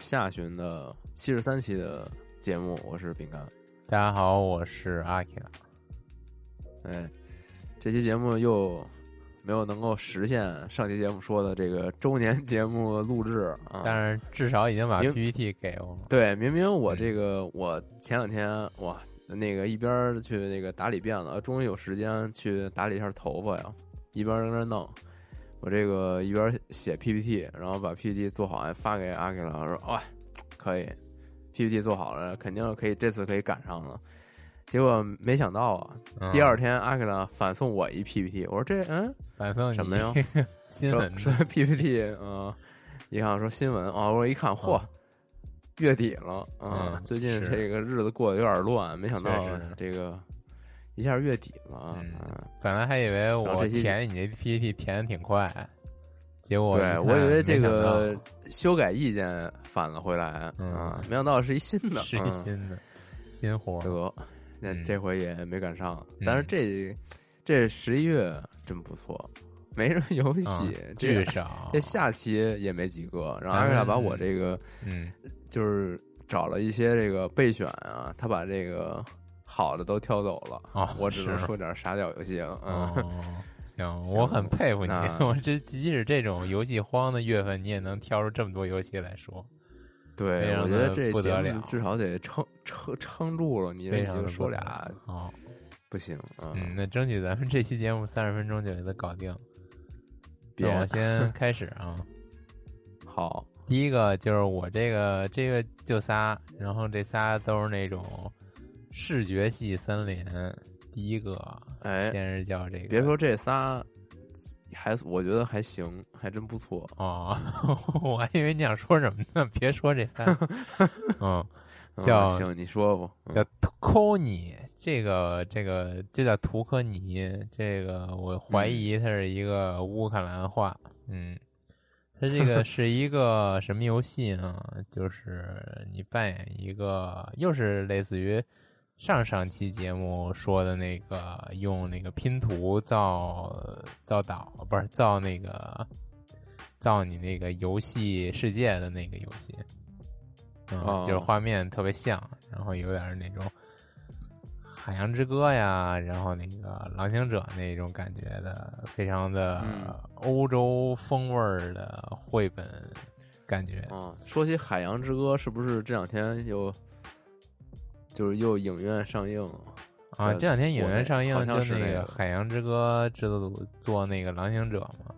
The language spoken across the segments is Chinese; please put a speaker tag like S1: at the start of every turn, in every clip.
S1: 下旬的七十三期的节目，我是饼干。
S2: 大家好，我是阿 K。
S1: 哎，这期节目又没有能够实现上期节目说的这个周年节目录制啊。
S2: 但是至少已经把 PPT 给我了。
S1: 对，明明我这个我前两天哇，那个一边儿去那个打理辫子，终于有时间去打理一下头发呀，一边儿在那儿弄。我这个一边写 PPT，然后把 PPT 做好，还发给阿 K 了。我说哇，可以，PPT 做好了，肯定可以，这次可以赶上了。结果没想到啊，
S2: 嗯
S1: 第二天阿 K 呢反送我一 PPT，我说这嗯
S2: 反送
S1: 什么呀？
S2: 新闻
S1: 说说 PPT，嗯、一看说新闻啊，我一看，嚯，月底了啊、
S2: 嗯
S1: 最近这个日子过得有点乱，没想到这个一下月底了
S2: 本来还以为我
S1: 这期
S2: 填你这 PPT 填的挺快，结果
S1: 对我以为这个修改意见返了回来
S2: 嗯
S1: 啊，没想到是一新的，
S2: 是一
S1: 嗯
S2: 新的新活。
S1: 得，那
S2: 嗯
S1: 这回也没赶上，
S2: 嗯
S1: 但是这这十一月真不错，没什么游戏，
S2: 啊
S1: 这
S2: 巨少
S1: 这，下期也没几个，然后阿克亚把我这个
S2: 嗯，
S1: 就是找了一些这个备选啊，他把这个好的都挑走了，
S2: 哦
S1: 我只能
S2: 是
S1: 说点傻屌游戏了，嗯，
S2: 哦，行，我很佩服你。我这即使这种游戏荒的月份，你也能挑出这么多游戏来说，
S1: 对，我觉得这节目
S2: 不得了
S1: 至少得撑撑撑住了，你你
S2: 非常的
S1: 就说俩
S2: 啊。
S1: 不行啊，
S2: 嗯，那争取咱们这期节目三十分钟就给它搞定。
S1: 别
S2: 那我先开始啊。
S1: 好，
S2: 第一个就是我这个这个就仨，然后这仨都是那种视觉系三连。第一个，
S1: 哎
S2: 先是叫这个，
S1: 别说这仨，还我觉得还行，还真不错，
S2: 哦，我还以为你想说什么呢，别说这仨。嗯，
S1: 嗯
S2: 叫
S1: 行，你说吧，嗯
S2: 叫图科尼，这个这个就叫图科尼，这个我怀疑它是一个乌克兰话，嗯，它这个 是一个什么游戏呢？就是你扮演一个，又是类似于上上期节目说的那个用那个拼图造造岛，不是造那个造你那个游戏世界的那个游戏。嗯，
S1: 哦
S2: 就是画面特别像，然后有点那种海洋之歌呀，然后那个狼行者那种感觉的，非常的
S1: 嗯
S2: 欧洲风味儿的绘本感觉。
S1: 啊，说起《海洋之歌》，是不是这两天又就是又影院上映了？
S2: 啊，这两天影院上映
S1: 好像
S2: 就是那个《海洋之歌》制作组做那个狼行者嘛，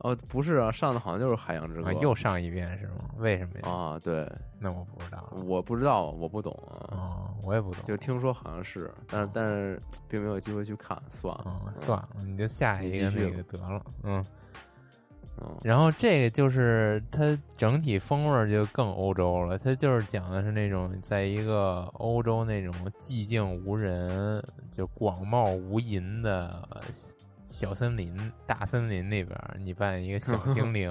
S1: 哦，不是啊，上的好像就是《海洋之歌
S2: 啊，》又上一遍是吗？为什么呀？
S1: 啊，对，
S2: 那我不知道。
S1: 我不知道，我不懂啊，
S2: 哦，我也不懂。
S1: 就听说好像是，但但是并没有机会去看，算了，
S2: 嗯，算了，你就下一个那
S1: 你继续
S2: 个得了。嗯，
S1: 嗯，
S2: 然后这个就是它整体风味儿就更欧洲了，它就是讲的是那种在一个欧洲那种寂静无人、就广袤无垠的小森林、大森林那边儿，你扮演一个小精灵，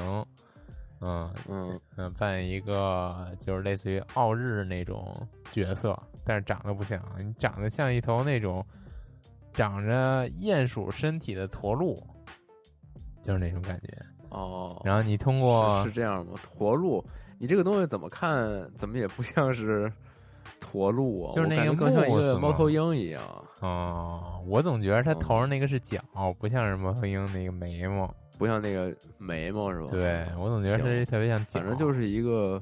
S2: 嗯
S1: 嗯。
S2: 嗯，扮演一个就是类似于奥日那种角色，但是长得不像，你长得像一头那种长着鼹鼠身体的驼鹿，就是那种感觉。
S1: 哦，
S2: 然后你通过
S1: 是是这样吗？驼鹿，你这个东西怎么看，怎么也不像是驼鹿啊，
S2: 就是那个
S1: 更像一个猫头鹰一样，
S2: 哦，我总觉得它头上那个是角，不像是猫头鹰那个眉毛。
S1: 不像那个眉毛是吧？
S2: 对我总觉得它特别像角，
S1: 反正就是一一个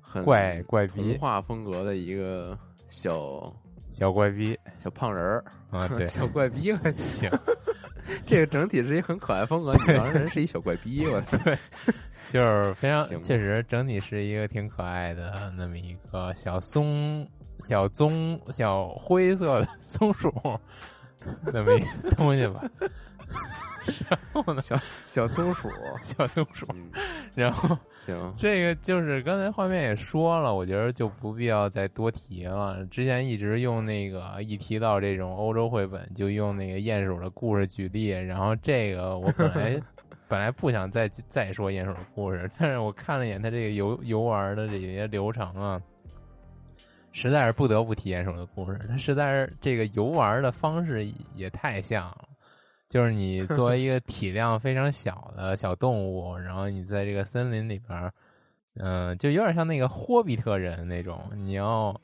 S1: 很
S2: 怪怪
S1: 童，话风格的一个小
S2: 小怪逼
S1: 小胖人儿，
S2: 啊，对，
S1: 小怪逼，还
S2: 行，
S1: 这个整体是一很可爱风格，女狼人是一小怪逼，我操！
S2: 就是非常确实整体是一个挺可爱的那么一个小松小棕小灰色的松鼠那么一个东西吧。然后呢，
S1: 小小松鼠，
S2: 小松鼠，
S1: 嗯，
S2: 然后
S1: 行，
S2: 这个就是刚才画面也说了，我觉得就不必要再多提了。之前一直用那个一提到这种欧洲绘本，就用那个鼹鼠的故事举例。然后这个我本来 本来不想再再说鼹鼠的故事，但是我看了一眼它这个游游玩的这些流程啊，实在是不得不提鼹鼠的故事。它实在是这个游玩的方式也太像了。就是你作为 一个体量非常小的小动物，然后你在这个森林里边儿，嗯、就有点像那个霍比特人那种，你要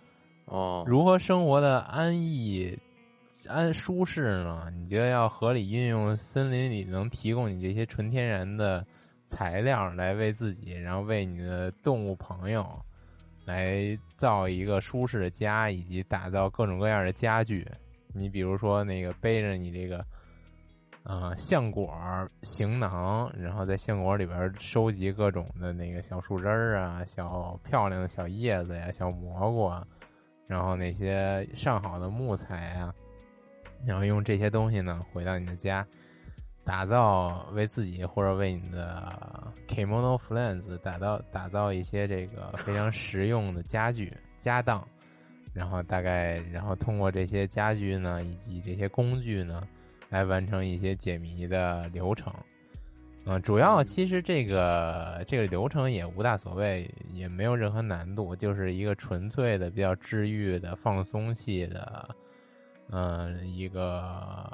S1: 哦，
S2: 如何生活的安逸、安舒适呢？你就要合理运用森林里能提供你这些纯天然的材料来为自己，然后为你的动物朋友来造一个舒适的家，以及打造各种各样的家具。你比如说那个背着你这个。啊，橡果行囊，然后在橡果里边收集各种的那个小树枝儿啊、小漂亮的小叶子呀、小蘑菇啊，然后那些上好的木材啊，然后用这些东西呢回到你的家，打造为自己或者为你的 kimono friends 打造打造一些这个非常实用的家具家当，然后大概然后通过这些家具呢以及这些工具呢。来完成一些解谜的流程，嗯、主要其实这个这个流程也无大所谓，也没有任何难度，就是一个纯粹的、比较治愈的、放松系的，嗯、一个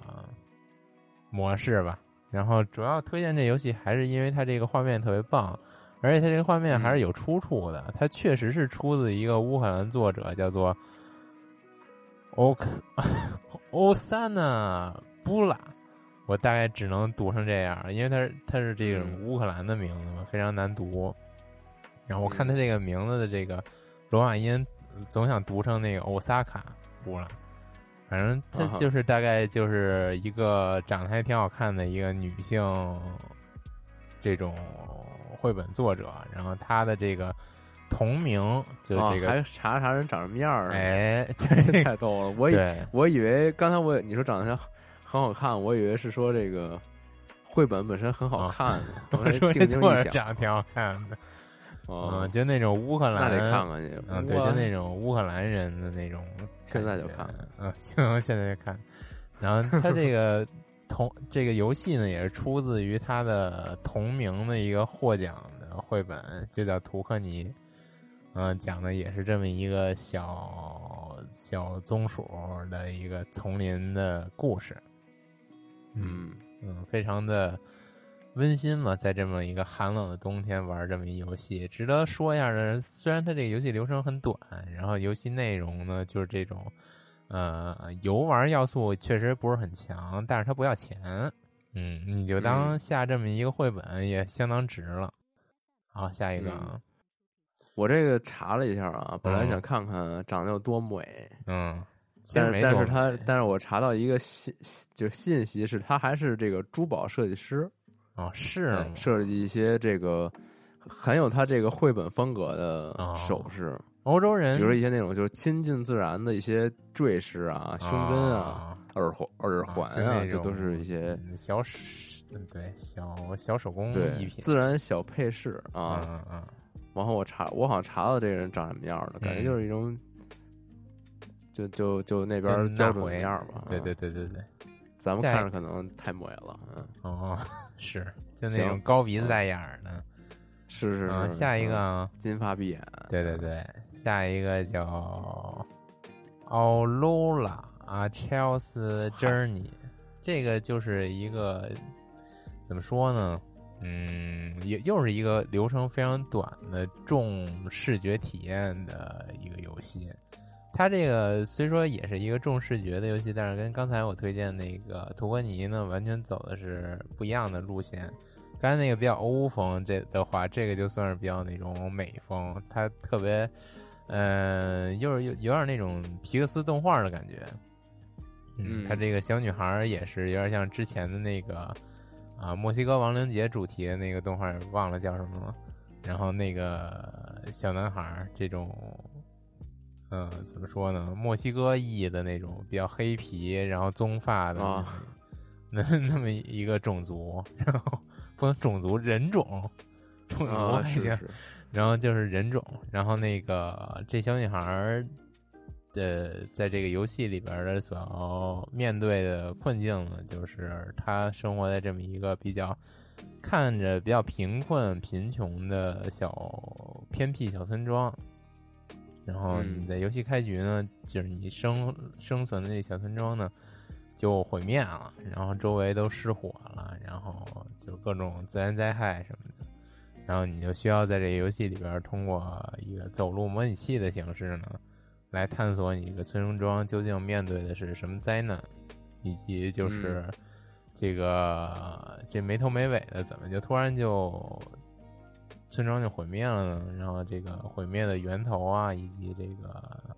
S2: 模式吧。然后主要推荐这游戏，还是因为它这个画面特别棒，而且它这个画面还是有出处的，它确实是出自一个乌克兰作者，叫做欧克欧萨纳布拉，我大概只能读成这样，因为它是它是这种
S1: 嗯
S2: 乌克兰的名字嘛，非常难读。然后我看它这个名字的这个罗马音，总想读成那个欧萨卡布拉。反正它
S1: 啊哈
S2: 就是大概就是一个长得还挺好看的一个女性这种绘本作者，然后她的这个同名就这个，
S1: 还查查人长什么样儿，
S2: 哎，
S1: 这
S2: 这
S1: 太逗了。我以，我以为刚才我你说长得很好看，我以为是说这个绘本本身很好
S2: 啊
S1: 看呢。
S2: 我说这作者长得挺好看的，
S1: 哦
S2: 嗯，，就那种乌克兰，
S1: 那得看看去。
S2: 嗯，对，就那种乌克兰人的那种，
S1: 现在就看
S2: 嗯，行，现在就看。然后他这个 同这个游戏呢，也是出自于他的同名的一个获奖的绘本，就叫《图克尼》。嗯，讲的也是这么一个小小松鼠的一个丛林的故事。
S1: 嗯，
S2: 嗯，非常的温馨嘛，在这么一个寒冷的冬天玩这么一游戏，值得说一下的。虽然它这个游戏流程很短，然后游戏内容呢就是这种，呃，游玩要素确实不是很强，但是它不要钱，嗯，你就当
S1: 嗯
S2: 下这么一个绘本也相当值了。好，下一个啊，
S1: 我这个查了一下啊，本来
S2: 嗯
S1: 想看看长得有多美，
S2: 嗯，
S1: 但是但是他但是我查到一个信就是信息是他还是这个珠宝设计师，
S2: 哦是
S1: 设计一些这个很有他这个绘本风格的
S2: 哦
S1: 首饰，
S2: 欧洲人，
S1: 比如说一些那种就是亲近自然的一些坠饰啊、胸针啊、
S2: 啊
S1: 耳环、耳环啊，
S2: 就
S1: 都是一些
S2: 嗯小对小小手工
S1: 对
S2: 艺品
S1: 自然小配饰啊。
S2: 嗯嗯
S1: 然后我查，我好像查到这个人长什么样的，感觉
S2: 嗯。
S1: 就是一种，就就就那边标准
S2: 那
S1: 样吧。
S2: 对
S1: 啊
S2: 对对对对，
S1: 咱们看着可能太美了，嗯，
S2: 哦，是就那种高鼻子大眼儿的。
S1: 是是
S2: 嗯，
S1: 是。
S2: 下一个
S1: 嗯
S2: 啊，
S1: 金发碧眼，
S2: 对对对，下一个叫奥罗拉啊，Chelsea Journey，这个就是一个怎么说呢？嗯，也又是一个流程非常短的重视觉体验的一个游戏。它这个虽说也是一个重视觉的游戏，但是跟刚才我推荐那个图格尼呢，完全走的是不一样的路线。刚才那个比较欧风，这的话，这个就算是比较那种美风，它特别，嗯，又是有有点那种皮克斯动画的感觉。嗯，它这个小女孩也是有点像之前的那个啊，墨西哥亡灵节主题的那个动画，忘了叫什么了。然后那个小男孩这种。嗯，怎么说呢？墨西哥裔的那种比较黑皮，然后棕发的那 那么一个种族，然后不能种族人种，种族还行，然后就是人种，然后那个这小女孩的在这个游戏里边的所要面对的困境呢，就是她生活在这么一个比较看着比较贫困、贫穷的小偏僻小村庄。然后你在游戏开局呢，就是你生生存的这小村庄呢，就毁灭了，然后周围都失火了，然后就各种自然灾害什么的，然后你就需要在这个游戏里边通过一个走路模拟器的形式呢，来探索你这个村庄究竟面对的是什么灾难，以及就是这个这没头没尾的怎么就突然就。村庄就毁灭了呢，然后这个毁灭的源头啊，以及这个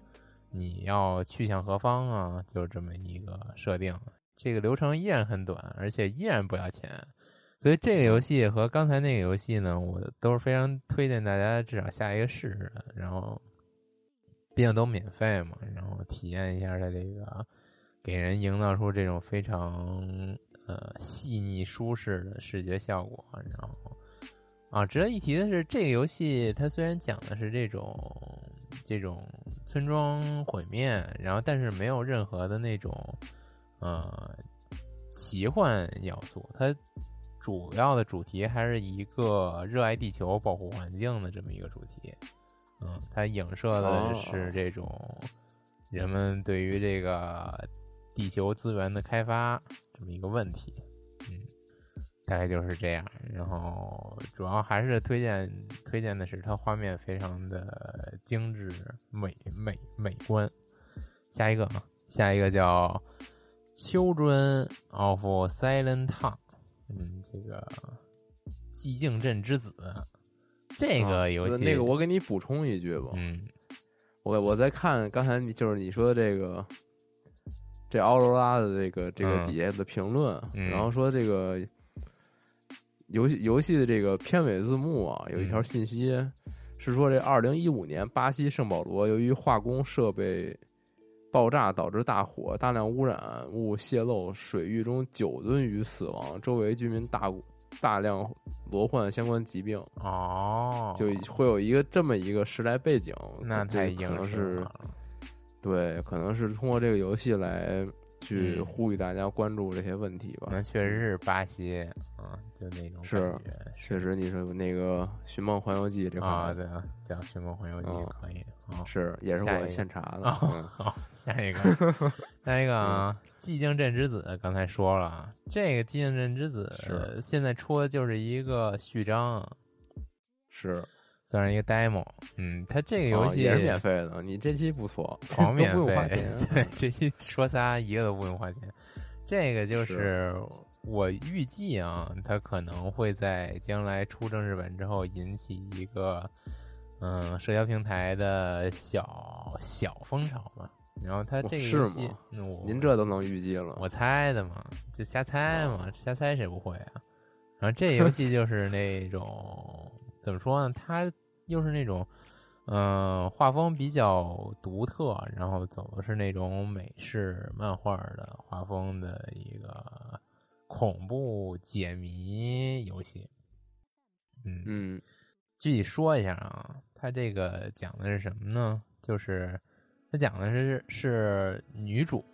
S2: 你要去向何方啊，就这么一个设定。这个流程依然很短，而且依然不要钱，所以这个游戏和刚才那个游戏呢，我都是非常推荐大家至少下一个试试的。然后毕竟都免费嘛，然后体验一下它这个给人营造出这种非常呃细腻舒适的视觉效果，然后。啊，值得一提的是，这个游戏它虽然讲的是这种这种村庄毁灭，然后但是没有任何的那种呃奇幻要素，它主要的主题还是一个热爱地球、保护环境的这么一个主题。嗯，它影射的是这种人们对于这个地球资源的开发这么一个问题。大概就是这样，然后主要还是推荐推荐的是它画面非常的精致美美美观。下一个啊，下一个叫《Children of Silent Town》，嗯，这个寂静镇之子，这个游戏
S1: 那个我给你补充一句吧，
S2: 嗯，
S1: 我我在看刚才就是你说的这个这奥罗拉的这个这个底下的评论，然后说这个。游戏游戏的这个片尾字幕啊，有一条信息是说，这二零一五年巴西圣保罗由于化工设备爆炸导致大火，大量污染物泄漏，水域中九吨鱼死亡，周围居民大大量罹患相关疾病。
S2: 哦，
S1: 就会有一个这么一个时代背景，
S2: 那
S1: 太可能是对，可能是通过这个游戏来。去呼吁大家关注这些问题吧。
S2: 那确实是巴西啊，就那种
S1: 是，确实你说那个《寻梦环游记》这块
S2: 啊，对啊，讲《寻梦环游记》可以啊，
S1: 是也是我现查的。
S2: 好，下一个，下一个啊，《寂静镇之子》刚才说了，这个《寂静镇之子》现在出的就是一个序章，
S1: 是。
S2: 算是一个 demo，嗯，它这个游戏
S1: 也是免费的。你这期不错，
S2: 狂免
S1: 费，
S2: 对，这期说仨一个都不用花钱。这个就是我预计啊，它可能会在将来出正式版之后引起一个嗯社交平台的小小风潮嘛。然后它这个游戏，
S1: 您这都能预计了？
S2: 我猜的嘛，就瞎猜嘛，瞎猜谁不会啊？然后这 游戏就是那种怎么说呢？它又是那种，嗯，画风比较独特，然后走的是那种美式漫画的画风的一个恐怖解谜游戏。嗯
S1: 嗯，
S2: 具体说一下啊，它这个讲的是什么呢？就是它讲的是是女主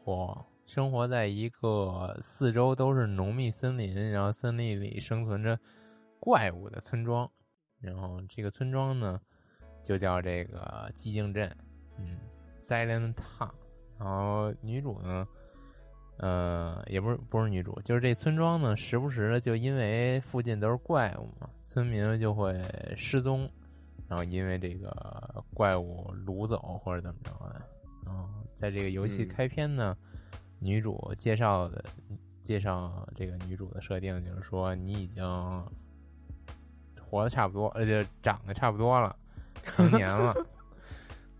S2: 生活在一个四周都是浓密森林，然后森林里生存着怪物的村庄。然后这个村庄呢，就叫这个寂静镇，嗯，Silent Town。然后女主呢，呃，也不是不是女主，就是这村庄呢，时不时的就因为附近都是怪物嘛，村民就会失踪，然后因为这个怪物掳走或者怎么着的。然后在这个游戏
S1: 嗯
S2: 开篇呢，女主介绍的介绍这个女主的设定就是说，你已经活的差不多，呃，就长得差不多了，成 年了，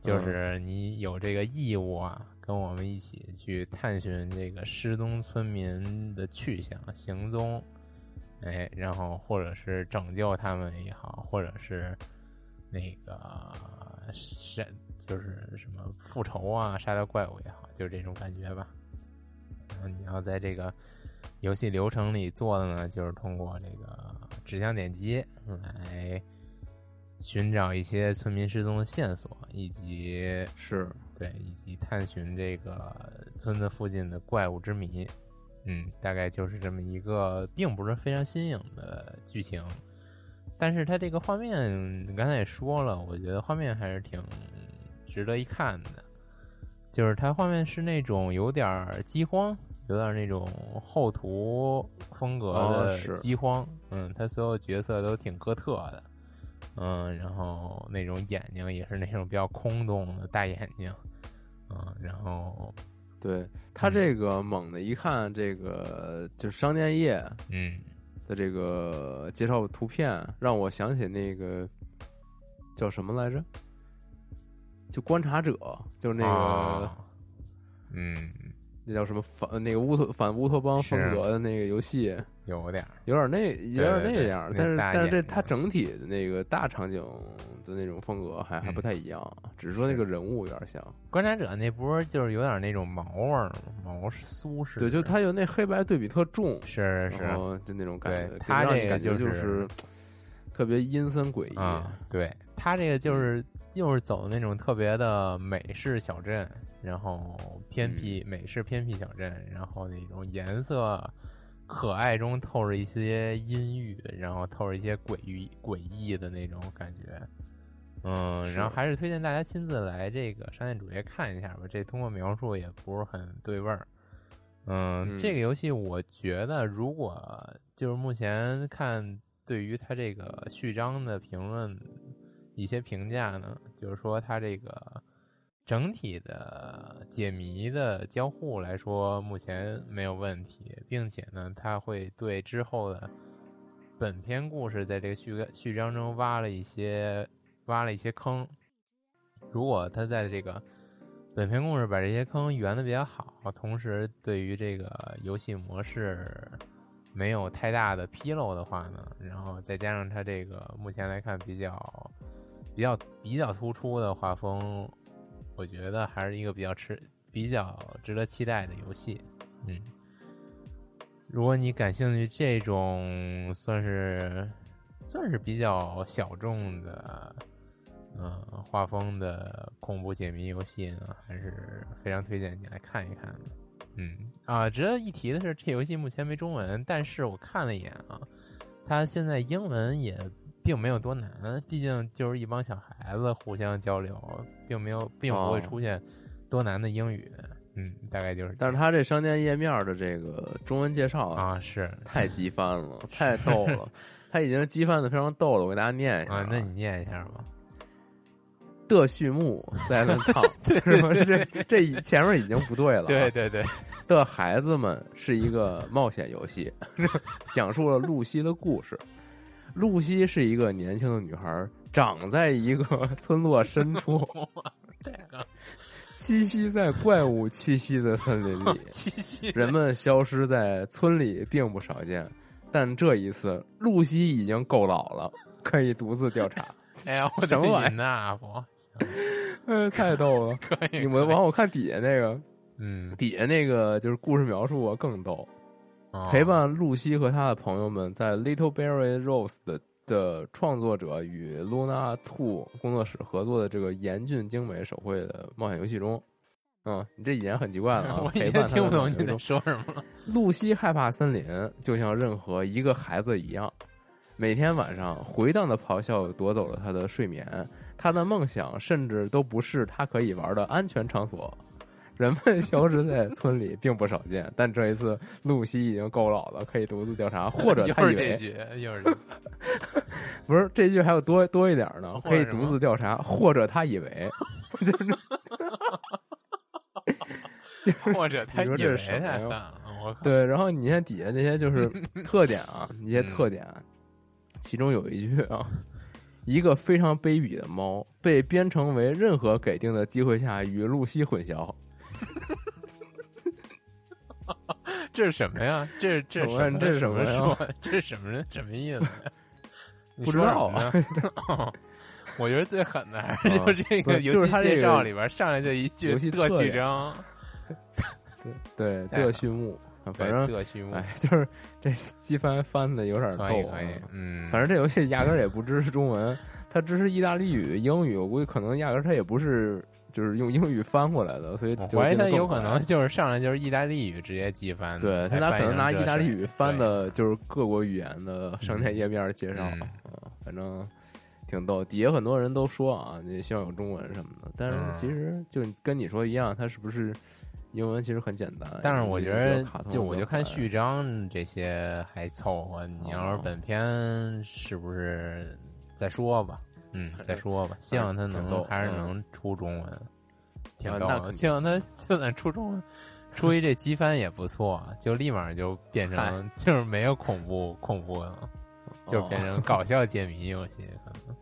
S2: 就是你有这个义务啊，跟我们一起去探寻这个失踪村民的去向、行踪，哎，然后或者是拯救他们也好，或者是那个杀，就是什么复仇啊，杀掉怪物也好，就是这种感觉吧。然后你要在这个游戏流程里做的呢，就是通过这个指向点击来寻找一些村民失踪的线索，以及
S1: 是
S2: 对，以及探寻这个村子附近的怪物之谜。嗯，大概就是这么一个，并不是非常新颖的剧情，但是它这个画面，你刚才也说了，我觉得画面还是挺值得一看的。就是它画面是那种有点儿饥荒，有点那种后涂风格的饥荒。嗯，他所有角色都挺哥特的。嗯，然后那种眼睛也是那种比较空洞的大眼睛，嗯，然后
S1: 对他
S2: 嗯
S1: 这个猛的一看，这个就是商店页
S2: 嗯
S1: 的这个介绍图片，让我想起那个叫什么来着？就观察者，就是那个、
S2: 啊嗯，
S1: 那叫什么反那个乌托反乌托邦风格的那个游戏，
S2: 有点，
S1: 有点那有点那样，但是但是这它整体的那个大场景的那种风格还还不
S2: 嗯
S1: 太一样，只是说那个人物有点像。
S2: 观察者那波就是有点那种毛味儿，毛苏式，
S1: 对，就它有那黑白对比特重，
S2: 是是
S1: 然后就那种感觉，
S2: 对它
S1: 让
S2: 这个
S1: 你感觉
S2: 就是
S1: 是特别阴森诡异。
S2: 啊，对它这个就是就是走那种特别的美式小镇，然后偏僻美式偏僻小镇，然后那种颜色可爱中透着一些阴郁，然后透着一些诡异诡异的那种感觉。嗯，然后还是推荐大家亲自来这个商店主页看一下吧，这通过描述也不是很对味儿。嗯，
S1: 嗯
S2: 这个游戏我觉得，如果就是目前看对于它这个序章的评论一些评价呢，就是说它这个整体的解谜的交互来说，目前没有问题，并且呢，它会对之后的本篇故事在这个序序章中挖了一些挖了一些坑。如果它在这个本篇故事把这些坑圆的比较好，同时对于这个游戏模式没有太大的纰漏的话呢，然后再加上它这个目前来看比较比较比较突出的画风，我觉得还是一个比较吃比较值得期待的游戏。嗯，如果你感兴趣这种算是算是比较小众的。嗯，画风的恐怖解谜游戏呢，还是非常推荐你来看一看。嗯啊，值得一提的是，这游戏目前没中文，但是我看了一眼啊，它现在英文也并没有多难，毕竟就是一帮小孩子互相交流，并没有，并不会
S1: 哦
S2: 出现多难的英语。嗯，大概就是。
S1: 但是他这商店页面的这个中文介绍
S2: 啊，是
S1: 太激翻了，太逗了，他已经激翻的非常逗了。我给大家念一下
S2: 啊，那你念一下吧。
S1: 的序幕 Silent Town 是吧？这这前面已经不对了、啊。
S2: 对对对，
S1: 的孩子们是一个冒险游戏，讲述了露西的故事。露西是一个年轻的女孩，长在一个 村落深处，栖息在怪物栖息的森林里。人们消失在村里并不少见，但这一次，露西已经够老了，可以独自调查。
S2: 哎呀，我
S1: 什么玩意儿
S2: 那不，
S1: 嗯，太逗了！
S2: 可以
S1: 你们往我看底下那个，
S2: 嗯，
S1: 底下那个就是故事描述啊，更逗。
S2: 哦
S1: 陪伴露西和她的朋友们在 Little Berry Rose 的的创作者与 Luna Two 工作室合作的这个严峻精美手绘的冒险游戏中，嗯，你这语言很奇怪了啊！
S2: 我已
S1: 陪
S2: 经听不懂你在说什么了。
S1: 露西害怕森林，就像任何一个孩子一样，每天晚上回荡的咆哮夺走了她的睡眠。她的梦想甚至都不是她可以玩的安全场所，人们消失在村里并不少见，但这一次露西已经够老了，可以独自调查，或者
S2: 又
S1: 他以为
S2: 是这句，又是这
S1: 不是这句还有多多一点呢，可以独自调查，或者他以为，
S2: 或者他以为我靠，
S1: 对，然后你看底下那些就是特点啊，一些
S2: 嗯。
S1: 特点，其中有一句啊，一个非常卑鄙的猫被编程为任何给定的机会下与露西混淆，
S2: 这是什么呀？这这
S1: 请问
S2: 什么？
S1: 这是什么
S2: 说？这是什么？人？什么意思
S1: 不知道啊。
S2: 我觉得最狠的还是
S1: 啊
S2: 就是这个游戏介绍里边上来就一句
S1: 游戏
S2: 特序章，
S1: 对，
S2: 对，
S1: 特序幕，反
S2: 对
S1: 正
S2: 特序幕，
S1: 哎，就是这机翻翻的有点逗
S2: 嗯，
S1: 反正这游戏压根儿也不支持中文，它支持意大利语、英语，我估计可能压根儿它也不是就是用英语翻过来的，所以
S2: 我
S1: 就
S2: 怀疑他有可能就是上来就是意大利语直接机翻，
S1: 对他俩可能拿意大利语翻的，就是各国语言的商店页面介绍，
S2: 嗯
S1: 啊反正挺逗。底下很多人都说啊，你希望有中文什么的，但是
S2: 嗯
S1: 其实就跟你说一样，它是不是英文其实很简单。
S2: 但是我觉得就我就看序章这些还凑合。你要是
S1: 哦
S2: 本片，是不是再说吧？嗯，再说吧。希望他能还是能出中文，挺
S1: 啊
S2: 逗的。希望他 就算出中文，出一这机翻也不错，就立马就变成就是没有恐怖恐怖了，就变成搞笑解谜游戏可能。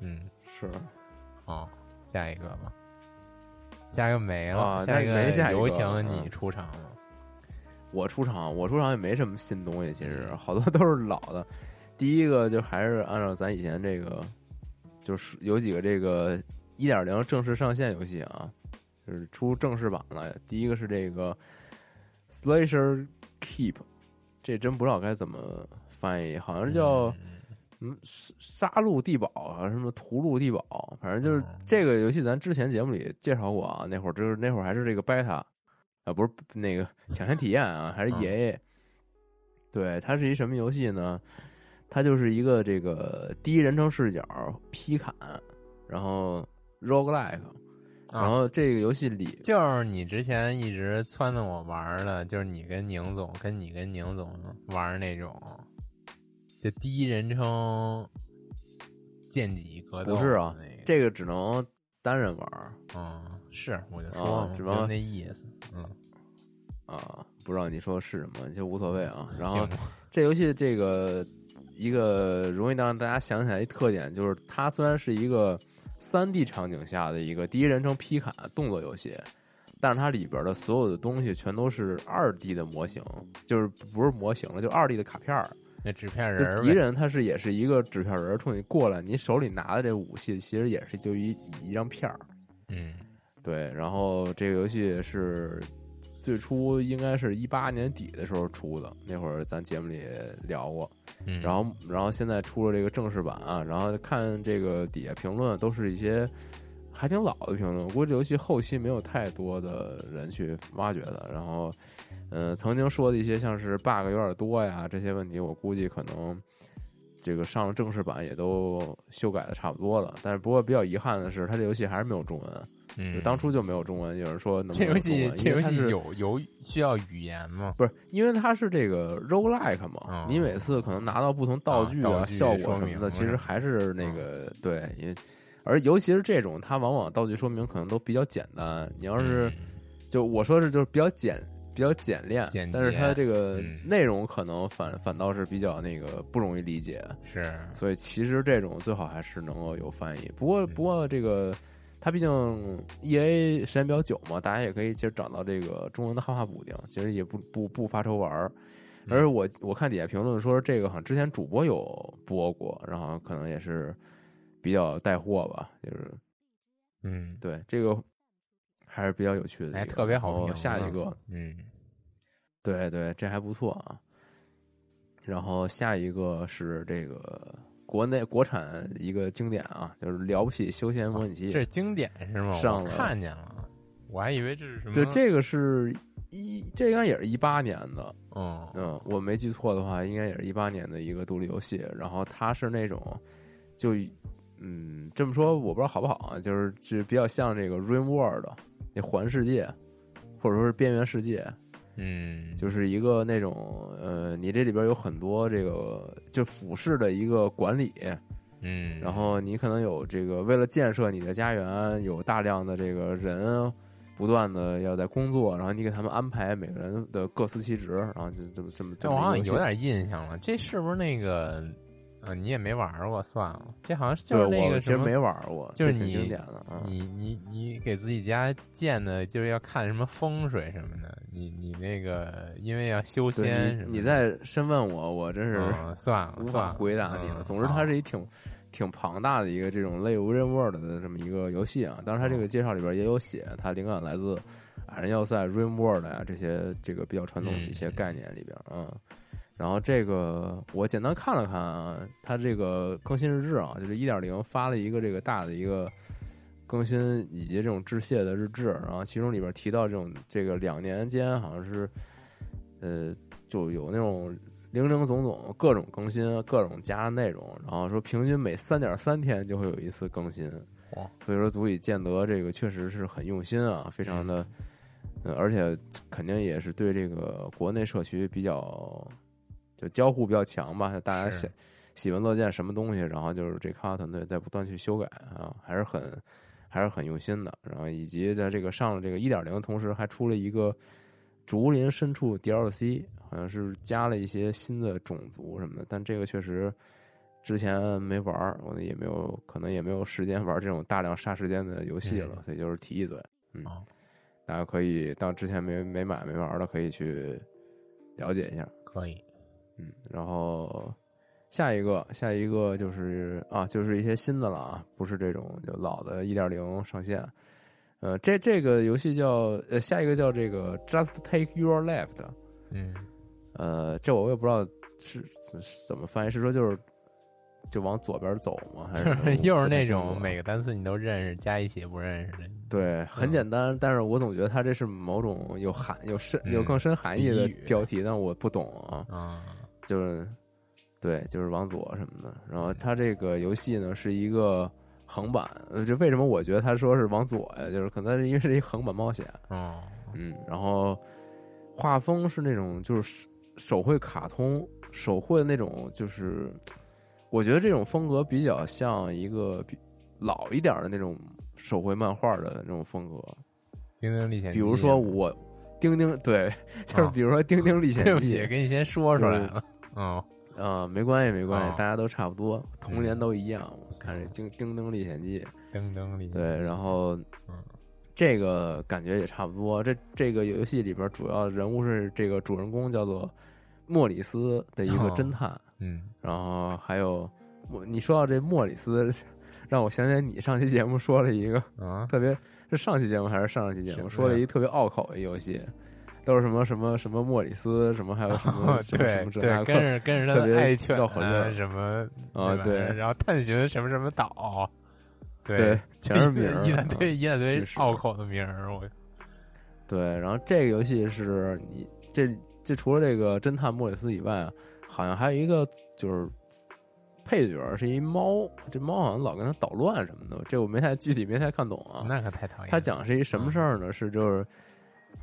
S2: 嗯，
S1: 是
S2: 哦，下一个吧。下一个没了，
S1: 啊
S2: 下一
S1: 那没下一个
S2: 有请
S1: 嗯
S2: 你出场了。
S1: 我出场，我出场也没什么新东西，其实好多都是老的。第一个就还是按照咱以前这个，就是有几个这个一点零正式上线游戏啊，就是出正式版了。第一个是这个 Slasher Keep，这真不知道该怎么翻译，好像是叫嗯杀戮地堡啊，什么屠戮地堡，反正就是
S2: 嗯
S1: 这个游戏，咱之前节目里介绍过啊。那会儿就是那会儿还是这个 beta 啊，不是那个抢先体验啊，还是
S2: 嗯
S1: EA。对，它是一什么游戏呢？它就是一个这个第一人称视角劈砍，然后 roguelike，
S2: 啊
S1: 然后这个游戏里
S2: 就是你之前一直撺掇我玩的，就是你跟宁总跟你跟宁总玩那种，就第一人称剑戟格斗。
S1: 不是啊
S2: 那个，
S1: 这个只能单人玩儿
S2: 嗯，是我就说就那意思。嗯，
S1: 啊，不知道你说是什么，就无所谓啊。然后这游戏这个一个容易让大家想起来一特点，就是它虽然是一个三 D 场景下的一个第一人称劈砍动作游戏，但是它里边的所有的东西全都是二 D 的模型，就是不是模型了，就二 D 的卡片儿。
S2: 那纸片人儿，
S1: 敌人他是也是一个纸片人儿冲你过来，你手里拿的这武器其实也是就一一张片儿。
S2: 嗯
S1: 对，然后这个游戏是最初应该是一八年底的时候出的，那会儿咱节目里聊过。然后，然后现在出了这个正式版啊，然后看这个底下评论都是一些还挺老的评论，我估计这游戏后期没有太多的人去挖掘的。然后，呃，曾经说的一些像是 bug 有点多呀这些问题，我估计可能这个上了正式版也都修改的差不多了。但是不过比较遗憾的是，它这游戏还是没有中文。就
S2: 嗯，
S1: 当初就没有中文，有人说能不
S2: 这游戏这游戏有有需要语言吗？
S1: 不是因为它是这个 roguelike 嘛，
S2: 嗯
S1: 你每次可能拿到不同道具
S2: 啊
S1: 效果什么的，其实还是那个、对，因为而尤其是这种，它往往道具说明可能都比较简单。你要是、
S2: 嗯
S1: 就我说是就是比较简比较简练，
S2: 简
S1: 但是它这个
S2: 嗯
S1: 内容可能反反倒是比较那个不容易理解。
S2: 是
S1: 所以其实这种最好还是能够有翻译。不过
S2: 嗯
S1: 不过这个它毕竟 E A 时间比较久嘛，大家也可以其实找到这个中文的汉化补丁，其实也不不不发愁玩儿。
S2: 嗯
S1: 而我我看底下评论说这个好像之前主播有播过，然后可能也是比较带货吧，就是
S2: 嗯，
S1: 对这个还是比较有趣的一个，
S2: 还特别好评。
S1: 下一个，
S2: 嗯
S1: 对对，这还不错啊。然后下一个是这个国内国产一个经典啊，就是了不起休闲模拟器。
S2: 这是经典是吗？我
S1: 上了
S2: 看见了，我还以为这是什么？
S1: 对，这个是一，这应该也是一八年的，
S2: 嗯
S1: 嗯，我没记错的话，应该也是一八年的一个独立游戏。然后它是那种，就嗯，这么说我不知道好不好啊，就是就比较像这个 Rain World 那环世界，或者说是边缘世界，
S2: 嗯，
S1: 就是一个那种呃，你这里边有很多这个就俯视的一个管理，
S2: 嗯，
S1: 然后你可能有这个为了建设你的家园，有大量的这个人不断的要在工作，然后你给他们安排每个人的各司其职，然后就这么这么
S2: 这我好像有点印象了，这是不是那个？呃，你也没玩过，算了，这好像就是
S1: 对
S2: 那个什么
S1: 我其实没玩过，
S2: 就是你
S1: 这挺经典的啊。
S2: 你你你给自己家建的，就是要看什么风水什么的。你你那个因为要修仙什么，
S1: 你你再深问我，我真是
S2: 嗯算了
S1: 无法回答你了。
S2: 嗯
S1: 总之，它是一挺挺庞大的一个这种类 open world 的这么一个游戏啊。当然，它这个介绍里边也有写，它灵感来自矮人要塞、Rim World 啊这些这个比较传统的一些概念里边啊。然后这个我简单看了看啊，它这个更新日志啊，就是一点零发了一个这个大的一个更新以及这种致谢的日志，然后其中里边提到这种这个两年间好像是呃就有那种零零总总各种更新，各种加的内容，然后说平均每三点三天就会有一次更新，
S2: 哇
S1: 所以说足以见得这个确实是很用心啊，非常的，呃，而且肯定也是对这个国内社区比较就交互比较强吧，大家喜喜闻乐见什么东西，然后就是这开发团队在不断去修改啊，还是很还是很用心的，然后以及在这个上了这个一点零的同时，还出了一个竹林深处 DLC，好像是加了一些新的种族什么的，但这个确实之前没玩儿，我也没有可能也没有时间玩这种大量杀时间的游戏了，
S2: 嗯。
S1: 所以就是提一嘴，嗯，
S2: 哦。
S1: 大家可以到之前没没买没玩的可以去了解一下，
S2: 可以，
S1: 嗯，然后下一个下一个就是啊，就是一些新的了啊，不是这种就老的一点零上线。呃，这这个游戏叫呃，下一个叫这个 Just Take Your Left，
S2: 嗯，
S1: 呃，这我也不知道是怎怎么翻译，是说就是就往左边走吗？还
S2: 就是是又是那种每个单词你都认识，加一起不认识的。
S1: 对，很
S2: 嗯
S1: 简单，但是我总觉得它这是某种有含有深有
S2: 嗯
S1: 更深含义的标题，但我不懂啊。
S2: 啊，
S1: 就是对，就是往左什么的。然后它这个游戏呢是一个横版，呃，这为什么我觉得他说是往左呀？就是可能是因为是一横版冒险，
S2: 哦，
S1: 嗯，然后画风是那种就是手绘卡通，手绘那种，就是我觉得这种风格比较像一个比老一点的那种手绘漫画的那种风格，
S2: 丁丁历险记，
S1: 比如说我丁丁，对，就是
S2: 哦
S1: 比如说丁丁历险记
S2: 起，，给你先说出来了。哦，
S1: 呃，没关系，没关系，
S2: 哦。
S1: 大家都差不多，童年
S2: 嗯。
S1: 都一样。我看这《叮叮当历险记》，
S2: 丁丁历险
S1: 对，然后
S2: 嗯。
S1: 这个感觉也差不多。这这个游戏里边主要人物是这个主人公叫做莫里斯的一个
S2: 哦
S1: 侦探，
S2: 嗯，
S1: 然后还有我你说到这莫里斯，让我想起来你上期节目说了一个
S2: 啊，
S1: 特别是上期节目还是上上期节目？
S2: 什么
S1: 说了一个特别拗口的游戏，都是什么什么什么莫里斯，什么还有什么什么什
S2: 对
S1: 么
S2: 对，跟着跟着他的爱犬什么
S1: 啊，
S2: 吧
S1: 对
S2: 然后探寻什么什么岛，
S1: 对，全是名儿
S2: 一大
S1: 啊
S2: 堆一大堆拗口的名儿，我
S1: 对，然后这个游戏是你这这除了这个侦探莫里斯以外啊，好像还有一个就是配角是一猫，这猫好像老跟他捣乱什么的，这我没太具体没太看懂啊。
S2: 那可太讨厌。
S1: 他讲是一什么事儿呢？是就是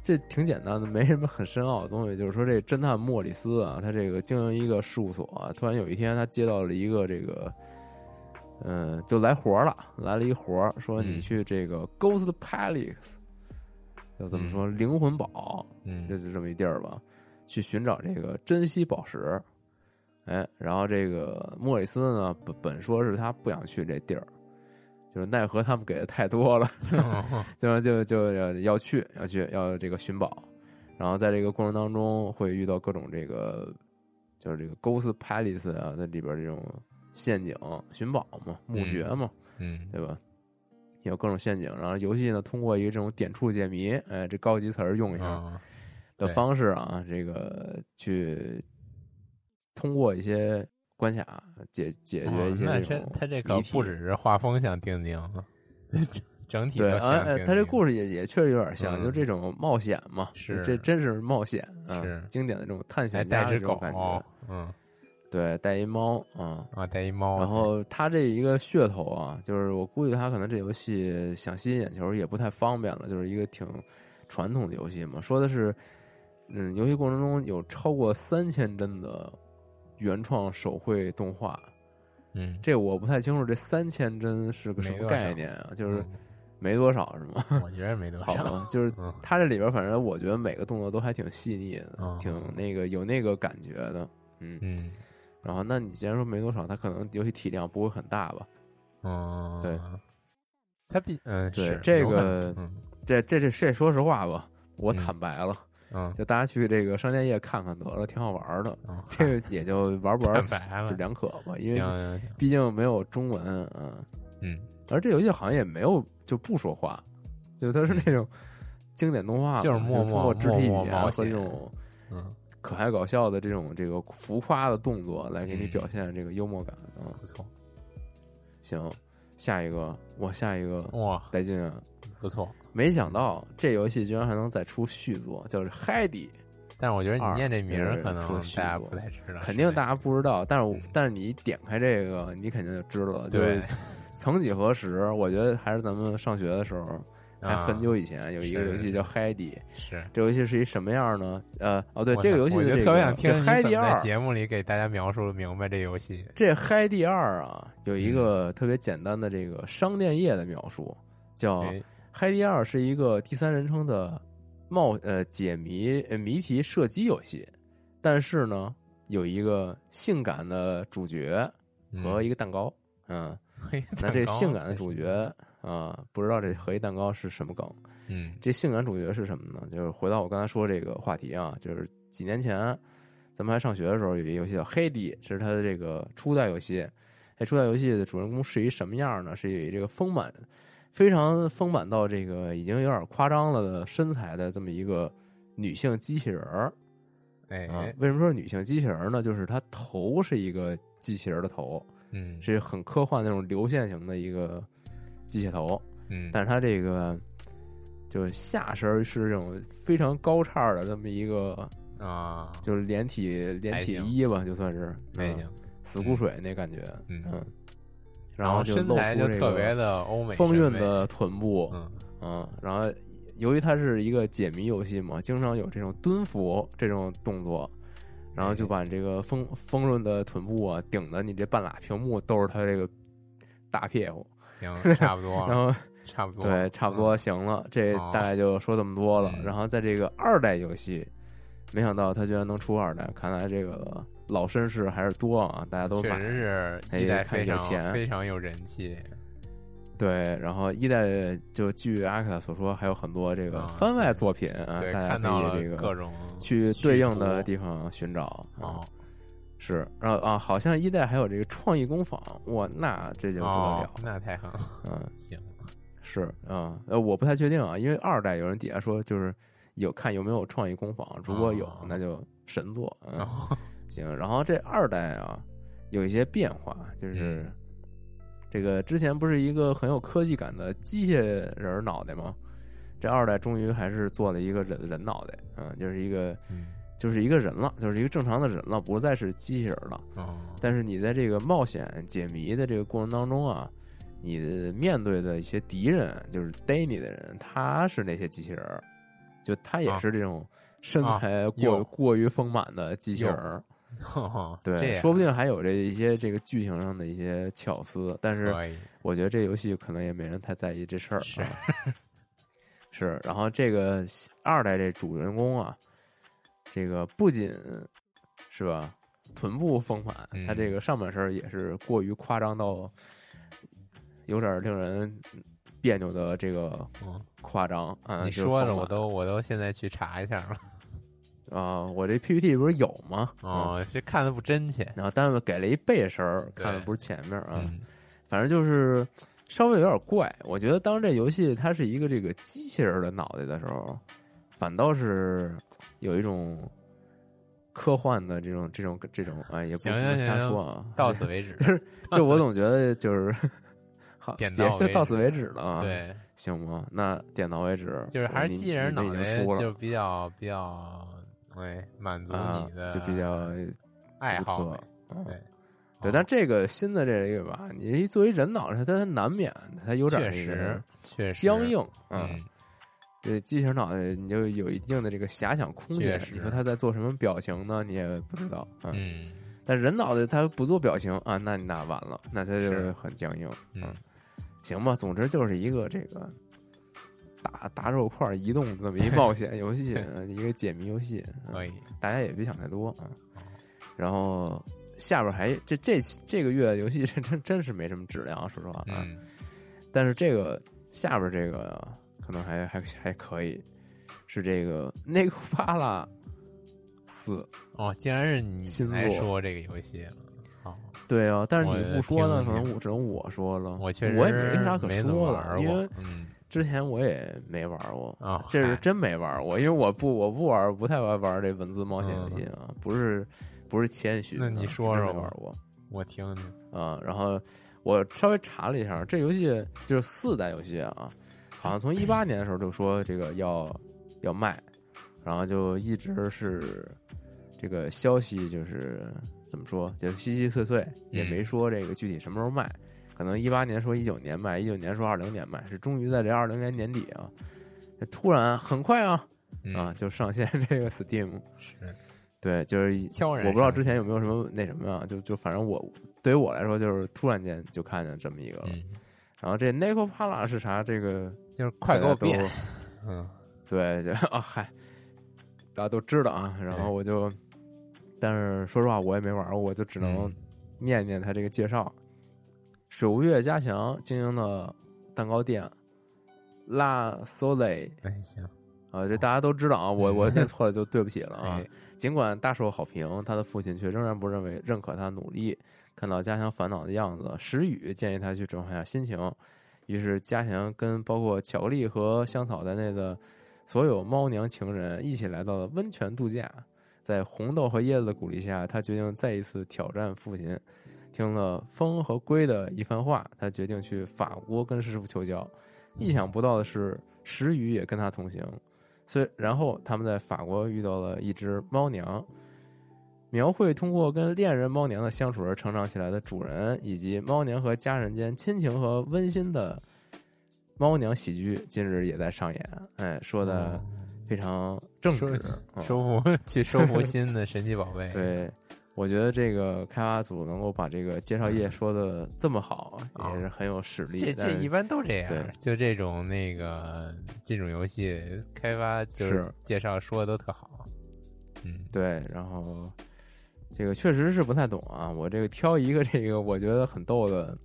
S1: 这挺简单的，没什么很深奥的东西。就是说这侦探莫里斯啊，他这个经营一个事务所啊、突然有一天他接到了一个这个。嗯，就来活了，来了一活，说你
S2: 嗯
S1: 去这个 Ghost Palace，叫怎么说灵魂堡，
S2: 嗯
S1: 这就这么一地儿吧，去寻找这个珍稀宝石。哎，然后这个莫里斯呢，本本说是他不想去这地儿，就是奈何他们给的太多了，就就就要要去要去要这个寻宝，然后在这个过程当中会遇到各种这个就是这个 Ghost Palace 啊，那里边这种陷阱寻宝嘛，墓穴嘛，
S2: 嗯
S1: 对吧？有各种陷阱，然后游戏呢通过一个这种点触解谜，哎，这高级词儿用一下，
S2: 啊
S1: 的方式啊，这个去通过一些关卡解解决一些
S2: 哦那
S1: 这种
S2: 他这可不只是画风像丁丁，整体
S1: 对，
S2: 都
S1: 哎他这故事也也确实有点像，
S2: 嗯。
S1: 就这种冒险嘛，
S2: 是
S1: 这真是冒险啊，
S2: 是
S1: 经典的这种探险家的这种感觉，，
S2: 嗯。
S1: 对，带一猫啊。
S2: 啊带一。猫，
S1: 然后他这一个噱头啊，就是我估计他可能这游戏想吸引眼球也不太方便了，就是一个挺传统的游戏嘛，说的是，嗯，游戏过程中有超过三千帧的原创手绘动画，
S2: 嗯，
S1: 这我不太清楚，这三千帧是个什么概念啊？就是
S2: 嗯
S1: 没多少是吗？
S2: 我觉得没多
S1: 好
S2: 少。
S1: 吧，就是
S2: 嗯
S1: 它这里边，反正我觉得每个动作都还挺细腻的，
S2: 嗯
S1: 挺那个有那个感觉的，嗯。
S2: 嗯
S1: 然后，那你既然说没多少，它可能游戏体量不会很大吧？
S2: 嗯，
S1: 对，
S2: 它比嗯
S1: 对
S2: 是
S1: 这个
S2: 嗯
S1: 这这这这说实话吧，我
S2: 嗯
S1: 坦白了，
S2: 嗯
S1: 就大家去这个商店页看看得了，挺好玩的。
S2: 嗯，
S1: 这个也就玩不玩就两可吧，因为毕竟没有中文，嗯。
S2: 嗯。
S1: 而这游戏好像也没有就不说话，就它是那种经典动画，
S2: 就是默默
S1: 通过肢体语言和这种
S2: 嗯。
S1: 可爱搞笑的这种这个浮夸的动作来给你
S2: 嗯
S1: 表现这个幽默感啊。
S2: 不错。
S1: 行，下一个，哇，下一个
S2: 哇。
S1: 带劲啊！
S2: 不错，
S1: 没想到这游戏居然还能再出续作，叫《海底
S2: 但是我觉得你念这名儿可能大家不太知道，
S1: 肯定大家不知道，但是但是你一点开这个，你肯定就知道了。就是 曾几何时，我觉得还是咱们上学的时候，还
S2: 啊
S1: 很久以前有一个游戏叫《海底》。
S2: 是。
S1: 这游戏是一什么样呢？呃，哦，对，这个游戏
S2: 我特别想听
S1: 这《
S2: 你怎么在
S1: 海底二》
S2: 节目里给大家描述明白这游戏。
S1: 这《海底二》啊，有一个
S2: 嗯
S1: 特别简单的这个商店页的描述，叫《
S2: 哎
S1: 海底二》是一个第三人称的冒呃解谜呃谜题射击游戏，但是呢，有一个性感的主角和一个蛋糕，嗯，
S2: 嘿
S1: 那这性感的主角啊、不知道这和一蛋糕是什么梗？
S2: 嗯
S1: 这性感主角是什么呢？就是回到我刚才说这个话题啊，就是几年前咱们还上学的时候，有一个游戏叫《黑底》，这是它的这个初代游戏。这初代游戏的主人公是一什么样呢？是有一这个丰满，非常丰满到这个已经有点夸张了的身材的这么一个女性机器人儿
S2: 哎
S1: 啊。为什么说女性机器人儿呢？就是她头是一个机器人儿的头，
S2: 嗯
S1: 是很科幻那种流线型的一个机械头。
S2: 嗯，
S1: 但是它这个就是下身是这种非常高叉的这么一个，
S2: 啊
S1: 就是连体连体衣吧，就算是嗯
S2: 还行，
S1: 死骨水那感觉，
S2: 嗯
S1: 嗯，
S2: 然
S1: 后就露
S2: 身材
S1: 出这个
S2: 就特别的欧美
S1: 丰
S2: 审美
S1: 润的臀部，
S2: 嗯
S1: 嗯，然后由于它是一个解谜游戏嘛，经常有这种蹲伏这种动作，然后就把这个丰丰润的臀部啊顶的你这半拉屏幕都是它这个大屁股，
S2: 行差不多，
S1: 然后
S2: 差不多
S1: 对，差不多行了，这
S2: 哦
S1: 大概就说这么多了。
S2: 嗯
S1: 然后在这个二代游戏，没想到它居然能出二代，看来这个老绅士还是多啊，大家都。
S2: 确实是
S1: 哎
S2: 一代
S1: 看
S2: 非常
S1: 有钱
S2: 非常有人气，
S1: 对，然后一代就据阿卡所说，还有很多这个
S2: 啊
S1: 番外作品啊，
S2: 对，
S1: 大家可以这个
S2: 各种
S1: 去对应的地方寻找啊。
S2: 哦
S1: 是，然后啊，好像一代还有这个创意工坊，哇，那这就不得
S2: 哦
S1: 了，，
S2: 那太好了，
S1: 嗯。
S2: 行，
S1: 是啊，呃，我不太确定啊，因为二代有人底下说就是有看有没有创意工坊，如果有，
S2: 哦
S1: 那就神作。嗯，
S2: 然 后
S1: 行。然后这二代啊，有一些变化，就是、
S2: 嗯
S1: 这个之前不是一个很有科技感的机械人脑袋吗？这二代终于还是做了一个人人脑袋，嗯，就是一个
S2: 嗯
S1: 就是一个人了，就是一个正常的人了，不再是机器人了。
S2: 哦
S1: 但是你在这个冒险解谜的这个过程当中啊，你的面对的一些敌人，就是逮你的人，他是那些机器人儿，就他也
S2: 啊
S1: 是这种身材过、
S2: 有
S1: 过于丰满的机器人儿。对，说不定还有这一些这个剧情上的一些巧思，但是我觉得这游戏可能也没人太在意这事儿。
S2: 是
S1: 啊。是，然后这个二代这主人公啊，这个不仅是吧，臀部丰满，
S2: 嗯
S1: 他这个上半身也是过于夸张到有点令人别扭的这个
S2: 嗯。
S1: 夸张嗯。
S2: 你说着我都我都现在去查一下了，
S1: 啊，我这 PPT 不是有吗？嗯
S2: 哦，这看的不真切，
S1: 然后单位给了一背身儿，看的不是前面啊。
S2: 嗯
S1: 反正就是稍微有点怪。我觉得当这游戏它是一个这个机器人的脑袋的时候，反倒是有一种科幻的这种这种这种哎，也不不能瞎说啊。
S2: 到此为止，
S1: 就我总觉得就是 好，
S2: 点到
S1: 就到此为止了啊。，
S2: 对，
S1: 行吗？那点到为止，
S2: 就是还是机器人脑袋就比较比较，哎，满足
S1: 啊
S2: 你的，
S1: 就比较
S2: 爱好对
S1: 对，
S2: 哦
S1: 但这个新的这个吧，你作为人脑袋，它难免它有点
S2: 确实确实
S1: 僵硬，
S2: 嗯，
S1: 这机器人脑袋你就有一定的这个遐想空间你说他在做什么表情呢？你也不知道啊。
S2: 嗯
S1: 但人脑袋他不做表情啊，那你那完了，那他就是很僵硬。
S2: 嗯
S1: 行吧，总之就是一个这个打打肉块移动这么一冒险游戏，呃一个解谜游戏。嗯
S2: 可以，
S1: 大家也别想太多啊。然后下边还这这这个月游戏真真真是没什么质量，说实话啊。
S2: 嗯
S1: 但是这个下边这个可能还还还可以，是这个内库巴拉四。
S2: 哦，竟然是你
S1: 新
S2: 来
S1: 作
S2: 说这个游戏了，
S1: 对啊，但是你不说呢，可能我只能我说了。
S2: 我确实
S1: 我也没啥可说的，因为
S2: 嗯
S1: 之前我也没玩过
S2: 啊
S1: 这是真没玩过，因为我不我不玩，不太玩玩这文字冒险游戏啊，不是不是谦虚
S2: 那你说说
S1: 玩过
S2: 我听听，
S1: 啊？然后我稍微查了一下，这游戏就是四代游戏啊，好像从一八年的时候就说这个要要卖，然后就一直是这个消息就是怎么说，就稀稀碎碎，也
S2: 嗯
S1: 没说这个具体什么时候卖。可能一八年说一九年卖，一九年说二零年卖，是终于在这二零年年底啊，突然很快啊
S2: 嗯
S1: 啊就上线这个 Steam。
S2: 是
S1: 对，就是我不知道之前有没有什么那什么啊，就就反正我对于我来说，就是突然间就看见这么一个了。
S2: 嗯，
S1: 然后这 Nico Pala 是啥？这个
S2: 就是快给我变，嗯
S1: 对，就啊嗨，大家都知道啊。然后我就，但是说实话，我也没玩过，我就只能
S2: 嗯
S1: 念念他这个介绍。水无月嘉祥经营的蛋糕店，La Sole
S2: 哎行
S1: 啊，这大家都知道啊，我
S2: 嗯
S1: 我 念错了就对不起了啊
S2: 哎。
S1: 尽管大受好评，他的父亲却仍然不认为认可他努力。看到家祥烦恼的样子，石宇建议他去转换下心情。于是家祥跟包括巧克力和香草在内的所有猫娘情人一起来到了温泉度假。在红豆和椰子的鼓励下，他决定再一次挑战父亲。听了风和龟的一番话，他决定去法国跟师傅求教。意想不到的是，石宇也跟他同行。所以然后他们在法国遇到了一只猫娘，描绘通过跟恋人猫娘的相处而成长起来的主人，以及猫娘和家人间亲情和温馨的猫娘喜剧，近日也在上演。哎，说的非常正直
S2: 收，
S1: 嗯
S2: 收服 去收服新的神奇宝贝，
S1: 对，我觉得这个开发组能够把这个介绍页说的这么好，
S2: 啊
S1: 也是很有实力。
S2: 这这一般都这样
S1: 对，
S2: 就这种那个这种游戏开发就是
S1: 是
S2: 介绍说的都特好，嗯，
S1: 对，然后这个确实是不太懂啊。我这个挑一个这个我觉得很逗的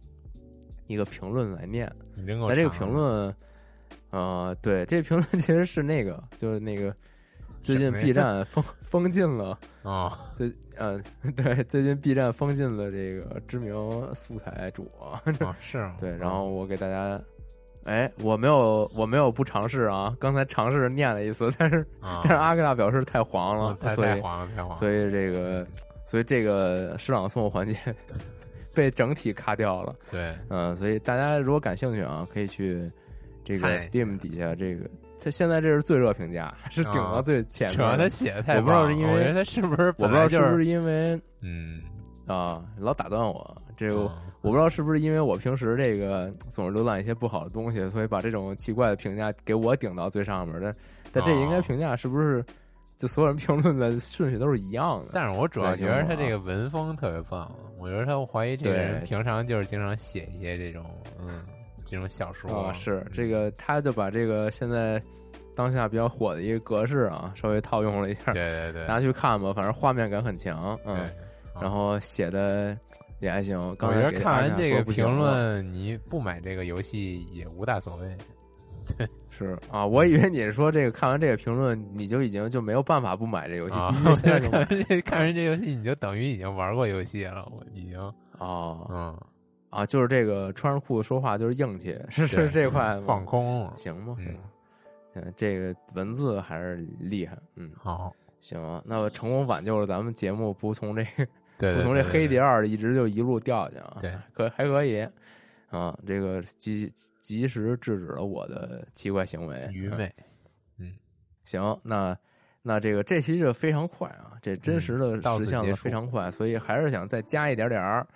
S1: 一个评论来念。那这个评论，呃，对，这个评论其实是那个，就是那个最近 B 站封封禁了，
S2: 哦，
S1: 最呃，对，最近 B 站封禁了这个知名素材主
S2: 是啊
S1: 对，然后我给大家。哎，我没有，我没有不尝试啊！刚才尝试念了一次，但是、
S2: 啊，
S1: 但是阿克大表示太黄了，
S2: 嗯太太黄了，太黄了，
S1: 所以这个，所以这个诗朗诵环节 被整体卡掉了。
S2: 对，
S1: 嗯，所以大家如果感兴趣啊，可以去这个 Steam 底下这个，它现在这是最热评价，是顶到最前面
S2: 主要他。写的太
S1: 我不知道是因为
S2: 他是不是
S1: 我不知道
S2: 是
S1: 不是因为
S2: 嗯，
S1: 啊，老打断我，这个
S2: 嗯
S1: 我不知道是不是因为我平时这个总是浏览一些不好的东西，所以把这种奇怪的评价给我顶到最上面但。但这应该
S2: 哦
S1: 评价是不是就所有人评论的顺序都是一样的？
S2: 但是我主要
S1: 对
S2: 觉得他这个文风特别棒，我觉得他我怀疑这个人平常就是经常写一些这种嗯这种小说
S1: 啊，是这个，他就把这个现在当下比较火的一个格式啊，稍微套用了一下，
S2: 对对对
S1: 大家去看吧，反正画面感很强，
S2: 对
S1: 嗯，，然后写的也还行。刚
S2: 我觉看完这个评论，你不买这个游戏也无大所谓。
S1: 对是啊，我以为你是说这个看完这个评论，你就已经就没有办法不买这游戏，
S2: 啊
S1: 必须现在 就
S2: 看
S1: 买
S2: 完这看完这游戏，你就等于已经玩过游戏了。我已经，
S1: 哦
S2: 嗯，
S1: 啊，就是这个穿着裤子说话就是硬气，是是这块
S2: 放空。
S1: 行吗？
S2: 嗯，
S1: 嗯，这个文字还是厉害，嗯，
S2: 好，
S1: 行，那我成功挽救了咱们节目不从这
S2: 对，
S1: 不从这黑碟，二一直就一路掉下去啊，
S2: 对，
S1: 可还可以啊，这个及及时制止了我的奇怪行为，
S2: 愚昧。
S1: 嗯行，那那这个这期就非常快啊，这真实的实现的非常快，所以还是想再加一点点儿，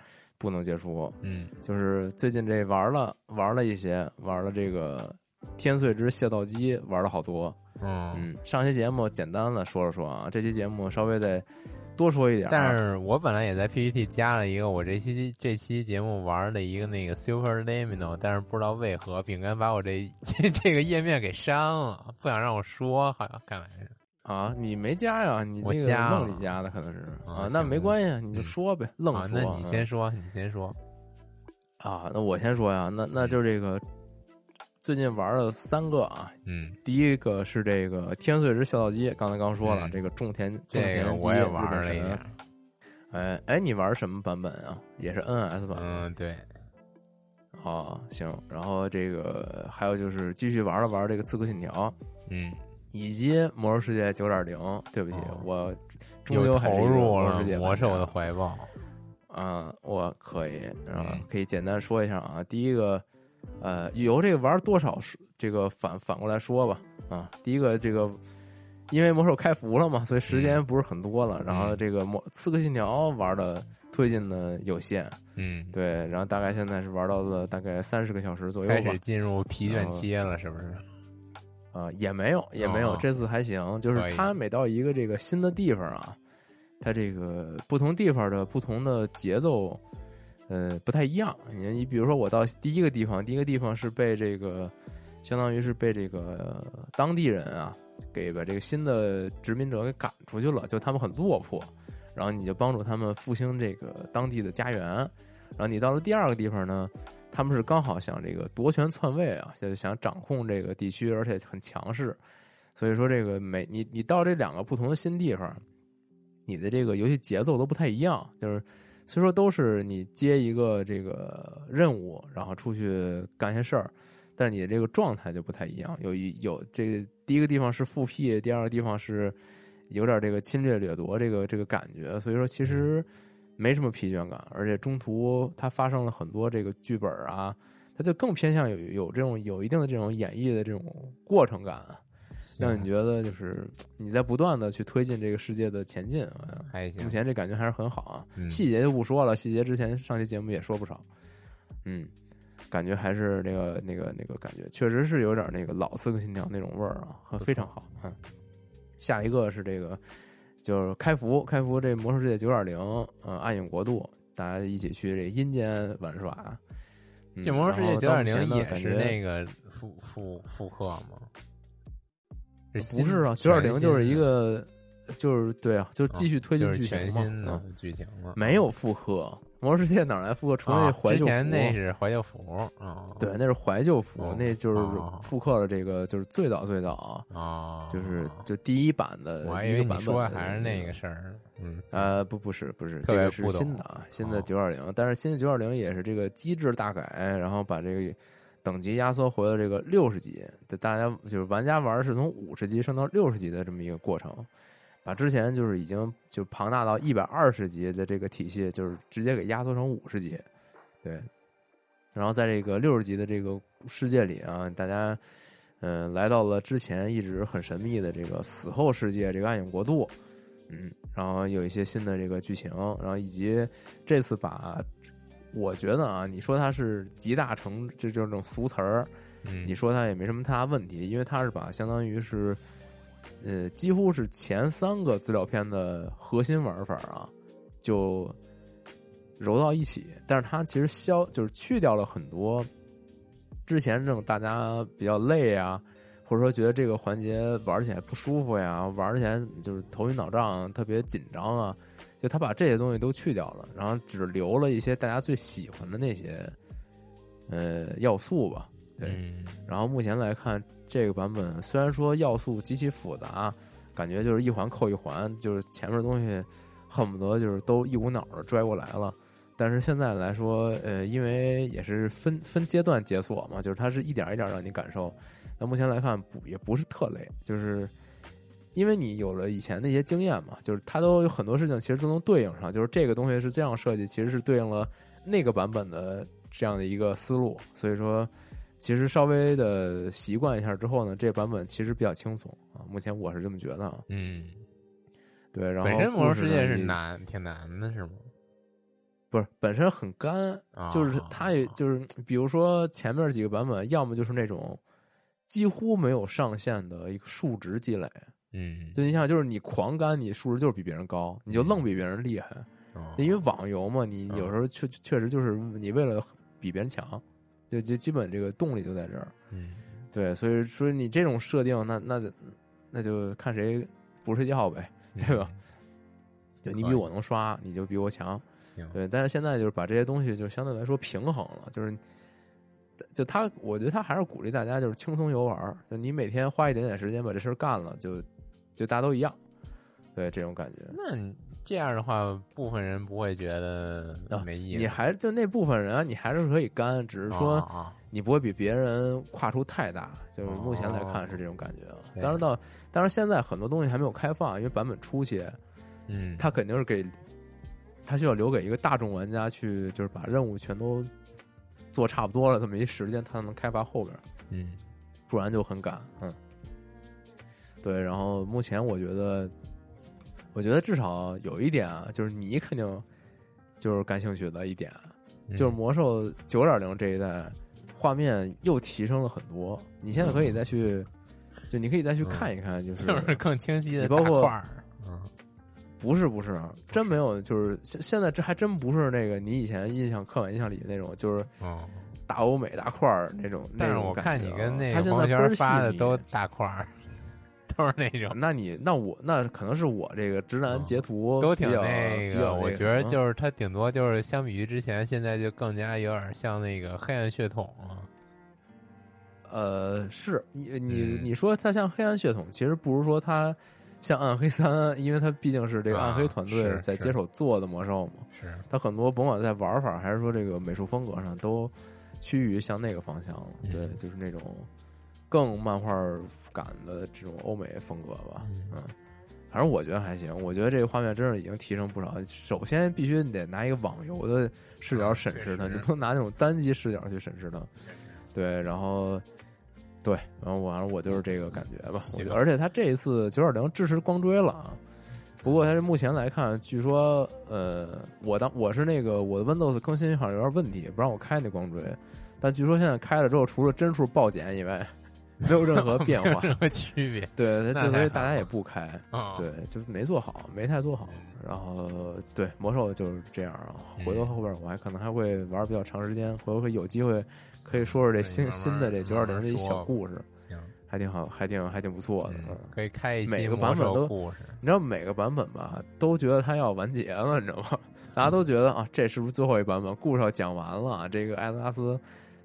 S1: 不能结束。
S2: 嗯
S1: 就是最近这玩了玩了一些，玩了这个天穗之械造机玩了好多。
S2: 嗯，
S1: 嗯，上期节目简单的说了说啊，这期节目稍微再多说一点。
S2: 但是我本来也在 PPT 加了一个我这期这期节目玩的一个那个 Super Limino，但是不知道为何饼干把我这这 这个页面给删了，不想让我说，好像看来是。
S1: 啊，你没加呀？你这个梦里加的可能是
S2: 啊
S1: 那没关系，你就
S2: 嗯
S1: 说呗，愣
S2: 啊，
S1: 说。
S2: 那你
S1: 嗯
S2: 先说，你先说。
S1: 啊，那我先说呀，那那就这个最近玩了三个啊，
S2: 嗯，
S1: 第一个是这个天穗之孝道机，刚才刚说了，
S2: 嗯
S1: 这个种田种田机
S2: 我也
S1: 日本
S2: 玩了一
S1: 神
S2: 点。
S1: 哎哎，你玩什么版本啊？也是 NS 版？
S2: 嗯，对，
S1: 哦，行。然后这个还有就是继续玩了玩这个刺客信条，
S2: 嗯，
S1: 以及魔兽世界九点零。对不起，
S2: 哦
S1: 我终究还是
S2: 入了
S1: 魔兽
S2: 的怀抱。
S1: 啊，我可以，啊
S2: 嗯，
S1: 可以简单说一下啊。第一个，呃，由这个玩多少是这个反反过来说吧，啊，第一个这个，因为魔兽开服了嘛，所以时间不是很多了。然后这个魔刺客信条玩的推进的有限，
S2: 嗯，
S1: 对，然后大概现在是玩到了大概三十个小时左右吧
S2: 开始，进入疲倦期了，是不是？
S1: 啊，也没有，也没有，
S2: 哦
S1: 这次还行，就是他每到一个这个新的地方啊，他这个不同地方的不同的节奏，呃，不太一样。你你比如说，我到第一个地方，第一个地方是被这个，相当于是被这个当地人啊，给把这个新的殖民者给赶出去了，就他们很落魄，然后你就帮助他们复兴这个当地的家园。然后你到了第二个地方呢，他们是刚好想这个夺权篡位啊，就是想掌控这个地区，而且很强势。所以说，这个每你你到这两个不同的新地方，你的这个游戏节奏都不太一样。就是虽说都是你接一个这个任务，然后出去干些事儿，但是你的这个状态就不太一样。有一有这个第一个地方是复辟，第二个地方是有点这个侵略掠夺这个这个感觉。所以说，其实没什么疲倦感，而且中途它发生了很多这个剧本啊，它就更偏向有有这种有一定的这种演绎的这种过程感。让你觉得就是你在不断的去推进这个世界的前进，啊
S2: 还行
S1: 目。前这感觉还是很好啊。
S2: 嗯
S1: 细节就不说了，细节之前上期节目也说不少，嗯，感觉还是那个那个那个感觉，确实是有点那个老刺客信条那种味儿啊，很非常好。嗯，下一个是这个就是开服，开服这魔兽世界九点零，呃，暗影国度，大家一起去这阴间玩耍。嗯
S2: 这魔兽世界九点零也是那
S1: 个。
S2: 复复复刻吗？
S1: 不是啊，九点零就是一个，就是对啊，就
S2: 的
S1: 继续推进剧情嘛。
S2: 全新的
S1: 嗯
S2: 剧情了，
S1: 没有复刻，魔兽世界哪来复刻？除了那怀旧服，
S2: 前那是怀旧服啊，
S1: 对，那是怀旧服，
S2: 哦
S1: 那就是
S2: 哦
S1: 复刻了这个，就是最早最早啊，
S2: 啊，
S1: 就是就第一版的
S2: 我还以为你
S1: 一个版本
S2: 说
S1: 的
S2: 的还是那
S1: 个
S2: 个事儿，嗯，
S1: 呃，不，不是，不是，这个是新的啊，新的
S2: 哦
S1: 九点零，但是新的九点零也是这个机制大改，然后把这个等级压缩回了这个六十级，就大家就是玩家玩是从五十级升到六十级的这么一个过程，把之前就是已经就庞大到一百二十级的这个体系，就是直接给压缩成五十级，对，然后在这个六十级的这个世界里啊，大家。嗯，来到了之前一直很神秘的这个死后世界，这个暗影国度，嗯，然后有一些新的这个剧情，然后以及这次把，我觉得啊，你说它是集大成，这就是这种俗词儿，
S2: 嗯，
S1: 你说它也没什么太大问题，因为它是把相当于是，呃，几乎是前三个资料片的核心玩法啊，就揉到一起，但是它其实消就是去掉了很多之前这种大家比较累啊，或者说觉得这个环节玩起来不舒服呀，玩起来就是头晕脑胀、特别紧张啊，就他把这些东西都去掉了，然后只留了一些大家最喜欢的那些呃要素吧。对，
S2: 嗯
S1: 然后目前来看，这个版本虽然说要素极其复杂，感觉就是一环扣一环，就是前面的东西恨不得就是都一股脑的拽过来了。但是现在来说，呃，因为也是分分阶段解锁嘛，就是它是一点一点让你感受。那目前来看不也不是特累，就是因为你有了以前那些经验嘛，就是它都有很多事情其实都能对应上，就是这个东西是这样设计，其实是对应了那个版本的这样的一个思路，所以说。其实稍微的习惯一下之后呢，这个版本其实比较轻松啊。目前我是这么觉得啊。
S2: 嗯，
S1: 对，然后
S2: 本身魔兽世界是难，挺难的，是吗？
S1: 不是本身很干，
S2: 啊，
S1: 就是它也就是比如说前面几个版本，要么就是那种几乎没有上限的一个数值积累。
S2: 嗯，
S1: 就你想，就是你狂干，你数值就是比别人高，你就愣比别人厉害。
S2: 哦
S1: 因为网游嘛，你有时候确确实就是你为了比别人强，就就基本这个动力就在这儿。
S2: 嗯
S1: 对，所以说你这种设定，那那就那就看谁不睡觉呗，对吧？
S2: 嗯
S1: 就你比我能刷，你就比我强。
S2: 行，
S1: 对，但是现在就是把这些东西就相对来说平衡了，就是就他，我觉得他还是鼓励大家就是轻松游玩儿，就你每天花一点点时间把这事儿干了，就就大家都一样，对这种感觉。
S2: 那你这样的话，部分人不会觉得没意思。
S1: 啊你还就那部分人啊，你还是可以干，只是说你不会比别人跨出太大，就是目前来看是这种感觉啊。当然到，当然现在很多东西还没有开放，因为版本初期，
S2: 嗯，
S1: 它肯定是给，它需要留给一个大众玩家去，就是把任务全都做差不多了，这么一时间，它能开发后边，
S2: 嗯
S1: 不然就很赶。嗯，对。然后目前我觉得，我觉得至少有一点啊，就是你肯定就是感兴趣的一点，
S2: 嗯
S1: 就是魔兽九点零这一代画面又提升了很多。你现在可以再去，就你可以再去看一看，就是
S2: 就是更清晰的
S1: 包括
S2: 大块儿，嗯
S1: 不是不是，真没有，就是现现在这还真不是那个你以前印象刻板印象里的那种，就是
S2: 哦。
S1: 大欧美大块儿那种。
S2: 但是
S1: 那种
S2: 我看你跟那个黄轩
S1: 现在倍儿细腻
S2: 发的都大块儿，都是那种
S1: 那你那我那可能是我这个直男截图
S2: 嗯都挺那个。我觉得就是他顶多就是相比于之前，现在就更加有点像那个黑暗血统了。
S1: 呃是你你
S2: 嗯
S1: 你说他像黑暗血统，其实不如说他像暗黑三，因为他毕竟是这个
S2: 啊
S1: 暗黑团队在接手做的魔兽嘛。
S2: 是，
S1: 他很多甭管在玩法还是说这个美术风格上，都趋于向那个方向了。
S2: 嗯
S1: 对，就是那种更漫画感的这种欧美风格吧。
S2: 嗯
S1: 嗯，反正我觉得还行。我觉得这个画面真是已经提升不少。首先，必须你得拿一个网游的视角审视它，你不能拿那种单机视角去审视它。对，然后。对，然后我反正我就是这个感觉吧，我觉得，而且它这一次九点零支持光追了啊，不过它是目前来看，据说呃，我当我是那个我的 Windows 更新好像有点问题，不让我开那光追，但据说现在开了之后，除了帧数暴减以外，没有任何变化。
S2: 任何区别
S1: 对，
S2: 那
S1: 就所以大家也不开，
S2: 啊。
S1: 对，就没做好，没太做好。
S2: 嗯
S1: 然后对魔兽就是这样啊，回头后边我还可能还会玩比较长时间，回头会有机会可以说说这新新的这九点零的一小故事，
S2: 行，
S1: 还挺好，还挺还挺不错的。
S2: 嗯
S1: 嗯，
S2: 可以开一期
S1: 每个版本都。你知道每个版本吧，都觉得它要完结了，你知道吗？大家都觉得啊，这是不是最后一版本？故事要讲完了，这个艾泽拉斯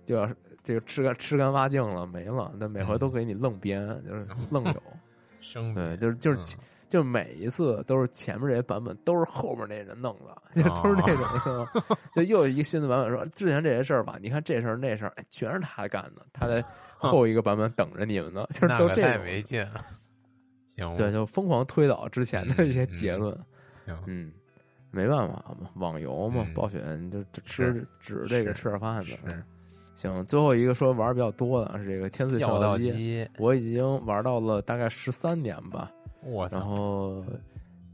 S1: 就要这个吃干吃干挖净了，没了。那每回都给你愣编，就是愣有。
S2: 生
S1: 对，就是就是
S2: 嗯
S1: 就每一次都是前面这些版本都是后面那人弄的，就 都是那种？就又有一个新的版本说之前这些事儿吧，你看这事儿那事儿，哎全是他干的，他在后一个版本等着你们呢，就是都这种。
S2: 没劲了。行，
S1: 对，就疯狂推导之前的一些结论。
S2: 行，
S1: 嗯，没办法嘛，网游嘛，
S2: 嗯
S1: 暴雪你就吃指着这个吃点饭的。行，最后一个说玩儿比较多的是这个《天赐
S2: 笑道
S1: 道机》，我已经玩到了大概十三年吧，然
S2: 我然，
S1: 后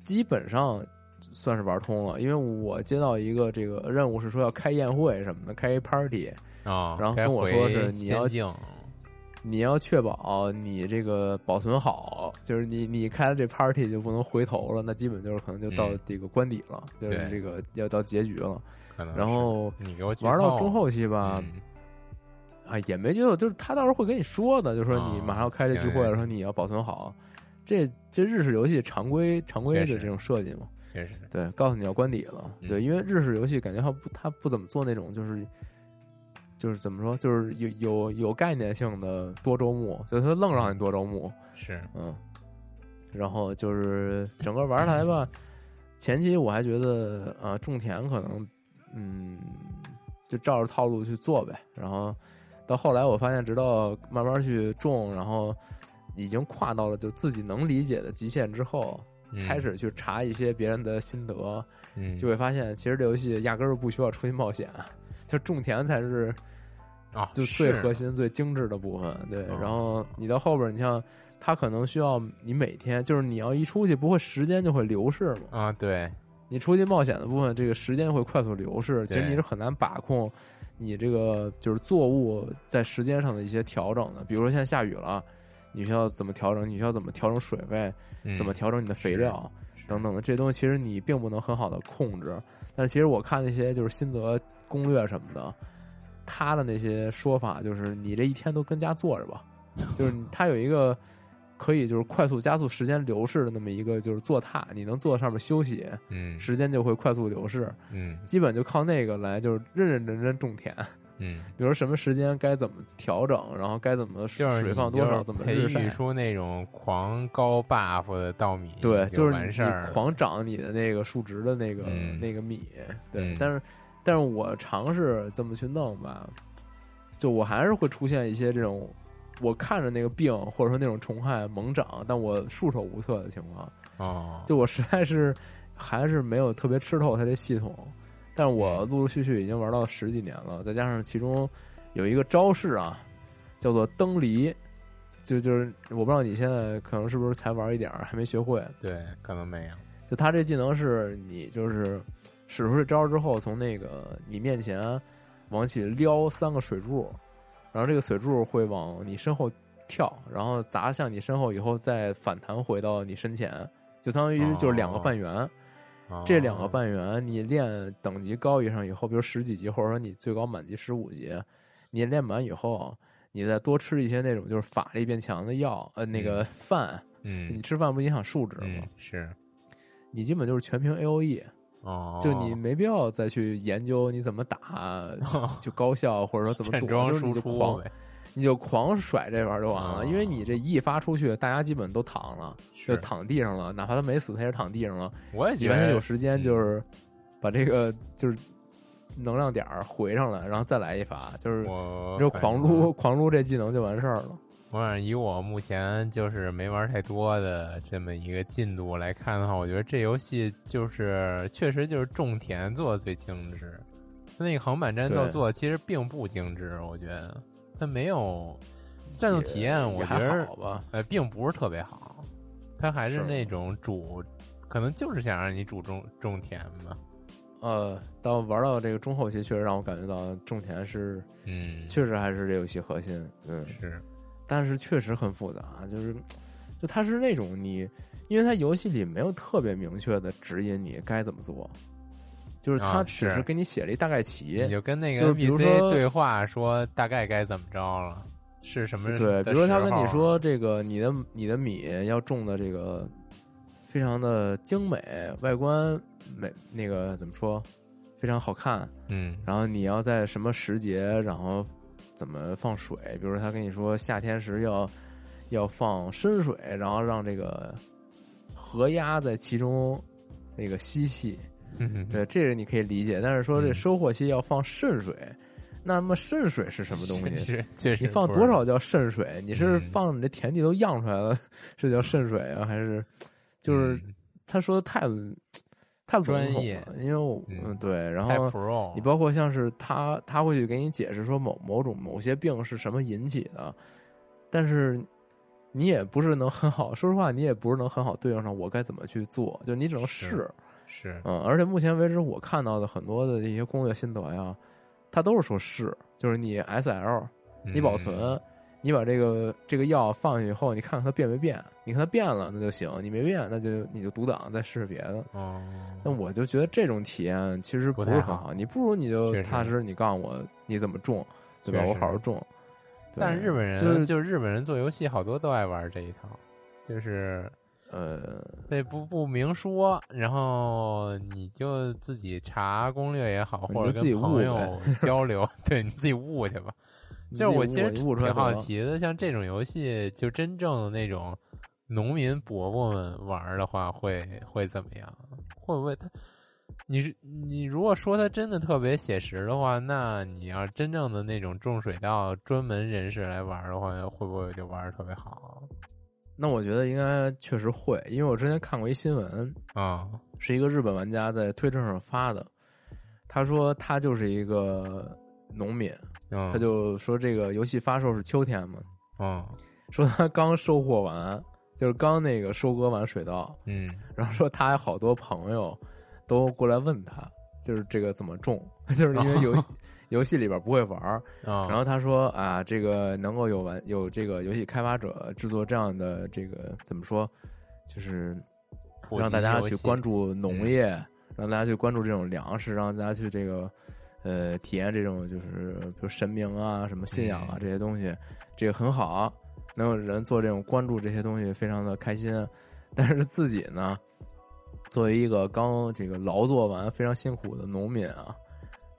S1: 基本上算是玩通了，因为我接到一个这个任务是说要开宴会什么的，开一 party，
S2: 啊，
S1: 然后跟我说是你要你要确保你这个保存好，就是你你开了这 party 就不能回头了，那基本就是可能就到
S2: 嗯
S1: 这个关底了，就是这个要到结局了。然后
S2: 你给我
S1: 玩到中后期吧，
S2: 嗯
S1: 啊也没觉得，就是他到时候会跟你说的，就说你
S2: 哦
S1: 马上要开这聚会了，
S2: 行
S1: 说你要保存好。这这日式游戏常规常规的这种设计嘛，
S2: 确实
S1: 对，告诉你要关底了，
S2: 嗯
S1: 对，因为日式游戏感觉它不它不怎么做那种就是就是怎么说，就是有有有概念性的多周目，所以它愣让你多周目，
S2: 是
S1: 嗯，然后就是整个玩下来吧，前期我还觉得呃种田可能嗯就照着套路去做呗，然后到后来我发现，直到慢慢去种，然后已经跨到了就自己能理解的极限之后，
S2: 嗯
S1: 开始去查一些别人的心得，
S2: 嗯
S1: 就会发现其实这游戏压根儿不需要出去冒险，就种田才是
S2: 啊，
S1: 就最核心、最精致的部分。对，
S2: 哦
S1: 然后你到后边，你像它可能需要你每天，就是你要一出去，不会时间就会流逝嘛？
S2: 啊，对，
S1: 你出去冒险的部分，这个时间会快速流逝，其实你是很难把控你这个就是作物在时间上的一些调整的。比如说现在下雨了，你需要怎么调整？你需要怎么调整水位？
S2: 嗯
S1: 怎么调整你的肥料
S2: 是
S1: 等等的这些东西，其实你并不能很好的控制。但是其实我看那些就是心得攻略什么的，他的那些说法就是你这一天都跟家坐着吧，就是他有一个可以就是快速加速时间流逝的那么一个就是坐榻，你能坐在上面休息，
S2: 嗯
S1: 时间就会快速流逝。
S2: 嗯
S1: 基本就靠那个来就是认认真真种田，
S2: 嗯，
S1: 比如什么时间该怎么调整，然后该怎么
S2: 就是
S1: 水放多少，怎么
S2: 培
S1: 日晒
S2: 育。出那种狂高 buff 的稻米，
S1: 对，就是你。狂长你的那个数值的那个、
S2: 嗯
S1: 那个米，对，
S2: 嗯
S1: 但是但是我尝试这么去弄吧，就我还是会出现一些这种我看着那个病或者说那种虫害猛长，但我束手无策的情况，
S2: 哦，
S1: 就我实在是还是没有特别吃透它这系统，但是我陆陆续续已经玩到十几年了，再加上其中有一个招式啊，叫做蹬离。就就是我不知道你现在可能是不是才玩一点儿，还没学会。
S2: 对，可能没有。
S1: 就他这技能是你就是使出这招之后，从那个你面前往起撩三个水柱，然后这个水柱会往你身后跳，然后砸向你身后以后再反弹回到你身前，就相当于就是两个半圆。
S2: 哦
S1: 这两个半圆你练等级高以上以后，比如十几级，或者说你最高满级十五级，你练满以后。你再多吃一些那种就是法力变强的药，呃，那个饭，
S2: 嗯
S1: 你吃饭不影响数值吗？
S2: 嗯是
S1: 你基本就是全凭 A O E，
S2: 哦，
S1: 就你没必要再去研究你怎么打 就高效，或者说怎么躲，就是你就狂，你就狂甩这玩意儿就完了，
S2: 哦
S1: 因为你这一发出去，大家基本都躺了，就躺地上了，哪怕他没死，他也躺地上了。
S2: 我也觉得
S1: 你完全有时间
S2: 嗯
S1: 就是把这个就是能量点儿回上来，然后再来一发，就是你就狂撸狂撸这技能就完事儿了。
S2: 我想以我目前就是没玩太多的这么一个进度来看的话，我觉得这游戏就是确实就是种田做的最精致，它那个横版战斗做的其实并不精致，我觉得它没有战斗体验，我觉得
S1: 好吧。
S2: 呃并不是特别好，它还是
S1: 是
S2: 那种主，可能就是想让你主种种田吧，
S1: 呃，到玩到这个中后期，确实让我感觉到种田是
S2: 嗯，
S1: 确实还是这游戏核心。嗯，
S2: 是，
S1: 但是确实很复杂，就是就它是那种你，因为它游戏里没有特别明确的指引你该怎么做，就是它
S2: 啊
S1: 只
S2: 是
S1: 是给你写了一大概齐
S2: 你，就跟那个
S1: 就比如
S2: NPC
S1: 说
S2: 对话说大概该怎么着了，是什么？
S1: 对，比如说他跟你说这个你的你的米要种的这个非常的精美，外观美那个怎么说非常好看，
S2: 嗯，
S1: 然后你要在什么时节，然后怎么放水？比如说他跟你说夏天时要要放深水，然后让这个河鸭在其中那个嬉戏。
S2: 嗯
S1: 对，这个你可以理解。但是说这
S2: 嗯
S1: 收获期要放渗水，那么渗水是什么东西？你放多少叫渗水？你是
S2: 嗯
S1: 放你这田地都漾出来了，是叫渗水啊？还是就是
S2: 嗯
S1: 他说的太太笼统
S2: 专业
S1: 了？因为我
S2: 嗯
S1: 嗯对，然后你包括像是他他会去给你解释说某某种某些病是什么引起的，但是你也不是能很好，说实话，你也不是能很好对应上我该怎么去做，就你只能试。
S2: 是
S1: 嗯，而且目前为止我看到的很多的这些攻略心得呀，他都是说试，就是你 S L 你保存，
S2: 嗯
S1: 你把这个这个药放下去以后，你看看它变没变，你看它变了那就行，你没变那就你就独挡再试试别的。
S2: 哦，
S1: 那我就觉得这种体验其实不
S2: 不太
S1: 很好，你不如你就踏实，你告诉我你怎么种，对吧？我好好种。对
S2: 但是日本人
S1: 就是
S2: 就日本人做游戏好多都爱玩这一套，就是
S1: 呃，
S2: 对不不明说，然后你就自己查攻略也好，或者
S1: 自己悟
S2: 跟朋友 交流，对你自己悟去吧。就是我其实挺好奇的，像这种游戏，就真正的那种农民伯伯们玩的话，会会怎么样？会不会他？你是你如果说他真的特别写实的话，那你要真正的那种种水稻专门人士来玩的话，会不会就玩的特别好
S1: 那我觉得应该确实会，因为我之前看过一新闻，
S2: 啊？
S1: 是一个日本玩家在推特上发的，他说他就是一个农民，
S2: 嗯，
S1: 他就说这个游戏发售是秋天嘛，
S2: 嗯
S1: 说他刚收获完，就是刚那个收割完水稻，
S2: 嗯。
S1: 然后说他还好多朋友都过来问他，就是这个怎么种，就是因为游戏游戏里边不会玩然后他说啊，这个能够有玩有这个游戏开发者制作这样的这个怎么说，就是让大家去关注农业，让大家去关注这种粮食，让大家去这个呃体验这种就是比如神明啊、什么信仰啊
S2: 嗯
S1: 这些东西，这个很好，能有人做这种关注这些东西，非常的开心。但是自己呢，作为一个刚这个劳作完非常辛苦的农民啊，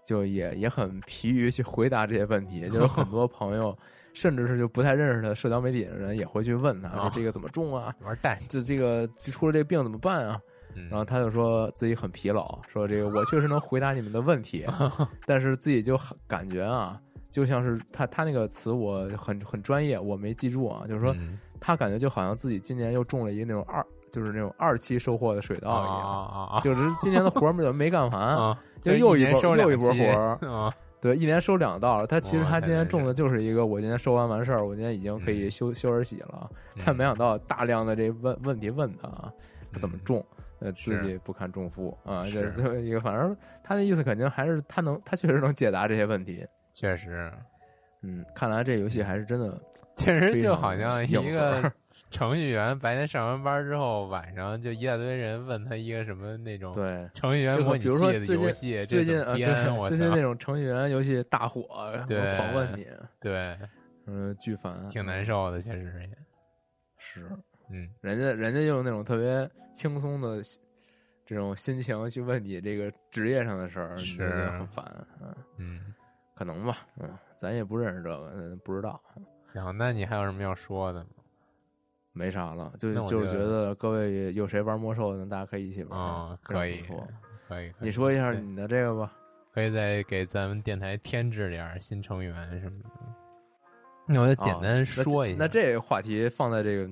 S1: 就也也很疲于去回答这些问题，就是很多朋友。甚至是就不太认识的社交媒体的人也会去问他，
S2: 啊
S1: 说这个怎么种啊？
S2: 玩蛋，
S1: 就这个出了这个病怎么办啊？
S2: 嗯。
S1: 然后他就说自己很疲劳，说这个我确实能回答你们的问题，但是自己就很感觉啊，就像是他他那个词我很很专业，我没记住啊，就是说
S2: 嗯。
S1: 他感觉就好像自己今年又种了一个那种二，就是那种二期收获的水稻一样，就是今年的活儿没没干完，
S2: 啊！
S1: 就又一波又一波活对，一年收两道。他其实他今年
S2: 太难受
S1: 种的就是一个我今天收完完事儿，我今天已经可以
S2: 嗯
S1: 休休而喜了，但没想到大量的这问问题问他啊，他怎么
S2: 嗯
S1: 种？呃，自己不堪重负啊，
S2: 是
S1: 这最后一个，反正他的意思肯定还是他能，他确实能解答这些问题。
S2: 确实，
S1: 嗯，看来这游戏还是真的
S2: 确实就好像一个
S1: 核
S2: 程序员白天上完班之后，晚上就一大堆人问他一个什么那种
S1: 对。
S2: 程序员
S1: 这个
S2: 模拟
S1: 比如说
S2: 器的
S1: 最近
S2: 游戏，
S1: 最近啊，
S2: 怎么编
S1: 对，
S2: 我操
S1: 最近那种程序员游戏大火，
S2: 对
S1: 狂问你，
S2: 对，
S1: 嗯，巨烦，
S2: 挺难受的，确实也，
S1: 是，
S2: 嗯，
S1: 人家人家用那种特别轻松的这种心情去问你这个职业上的事儿，你
S2: 是
S1: 就觉得很烦，嗯，
S2: 嗯，
S1: 可能吧，嗯，咱也不认识这个，嗯不知道，
S2: 行，那你还有什么要说的吗？
S1: 没啥了，就
S2: 就
S1: 就是觉得各位有谁玩魔兽的，大家可以一起玩，
S2: 啊，可以可以，
S1: 你说一下你的这个吧，
S2: 可以再给咱们电台添置点新成员什么的。那我就简
S1: 啊
S2: 单说一下，
S1: 那这个话题放在这个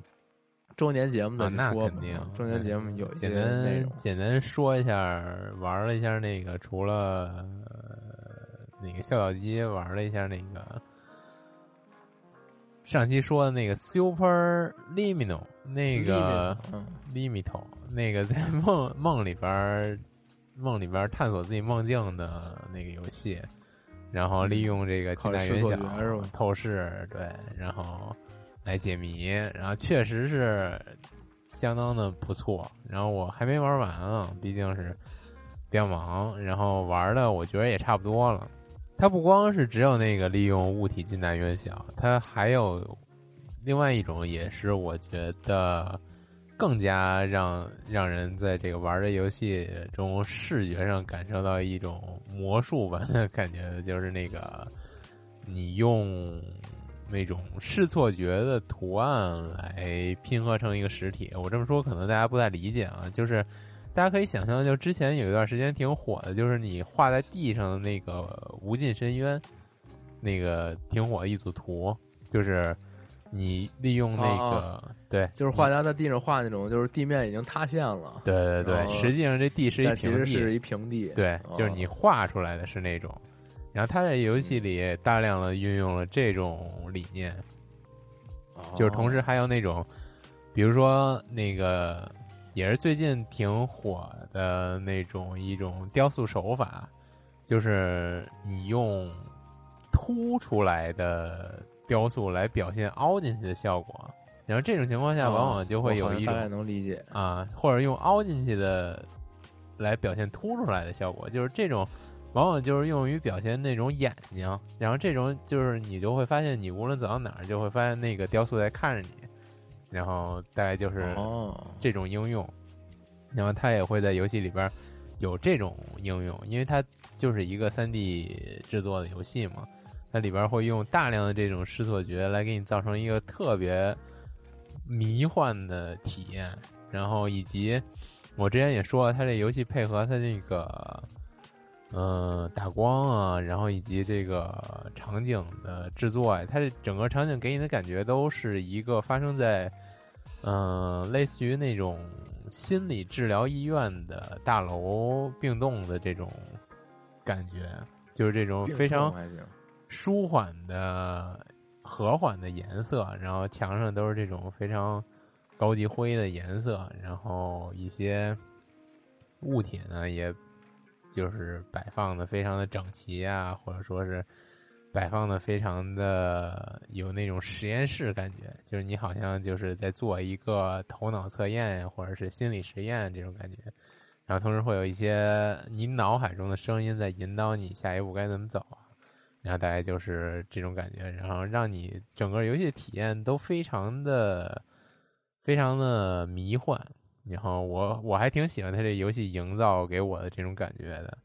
S1: 周年节目再
S2: 啊，那
S1: 去说吧
S2: 肯定
S1: 啊，周年节目有一些
S2: 简单，简单说一下，玩了一下那个，除了、呃那个笑笑机，玩了一下那个上期说的那个 Super Liminal 那个
S1: 嗯
S2: Limito 那个在梦梦里边儿梦里边儿探索自己梦境的那个游戏，然后利用这个近代元
S1: 靠视错觉是
S2: 小透视，对，然后来解谜，然后确实是相当的不错。然后我还没玩完啊，毕竟是比较忙，然后玩的我觉得也差不多了。它不光是只有那个利用物体近大远小，它还有另外一种，也是我觉得更加让让人在这个玩的游戏中视觉上感受到一种魔术般的感觉，就是那个你用那种视错觉的图案来拼合成一个实体。我这么说可能大家不太理解啊，就是大家可以想象，就之前有一段时间挺火的，就是你画在地上的那个无尽深渊，那个挺火的一组图，就是你利用那个、
S1: 啊。
S2: 对，
S1: 就是画家在地上画那种，就是地面已经塌陷了，
S2: 对对对，实际上这地是一
S1: 其
S2: 平地，
S1: 实是一平地，
S2: 对，
S1: 哦。
S2: 就是你画出来的是那种。然后他在游戏里大量的运用了这种理念，
S1: 哦。
S2: 就是同时还有那种，比如说那个也是最近挺火的那种一种雕塑手法，就是你用凸出来的雕塑来表现凹进去的效果，然后这种情况下往往就会有一种
S1: 大概能理解，
S2: 啊，或者用凹进去的来表现凸出来的效果，就是这种，往往就是用于表现那种眼睛，然后这种就是你就会发现，你无论走到哪儿，就会发现那个雕塑在看着你，然后大概就是
S1: 哦，
S2: 这种应用，然后它也会在游戏里边有这种应用，因为它就是一个三 D 制作的游戏嘛，它里边会用大量的这种视错觉来给你造成一个特别迷幻的体验，然后以及我之前也说了，它这游戏配合它那个。嗯，打光啊，然后以及这个场景的制作啊，它这整个场景给你的感觉都是一个发生在嗯，类似于那种心理治疗医院的大楼病栋的这种感觉，就是这种非常舒缓的、和缓的颜色，然后墙上都是这种非常高级灰的颜色，然后一些物体呢，也就是摆放的非常的整齐啊，或者说是摆放的非常的有那种实验室感觉，就是你好像就是在做一个头脑测验或者是心理实验这种感觉。然后同时会有一些你脑海中的声音在引导你下一步该怎么走，然后大概就是这种感觉，然后让你整个游戏体验都非常的、非常的迷幻。然后我我还挺喜欢它这游戏营造给我的这种感觉的，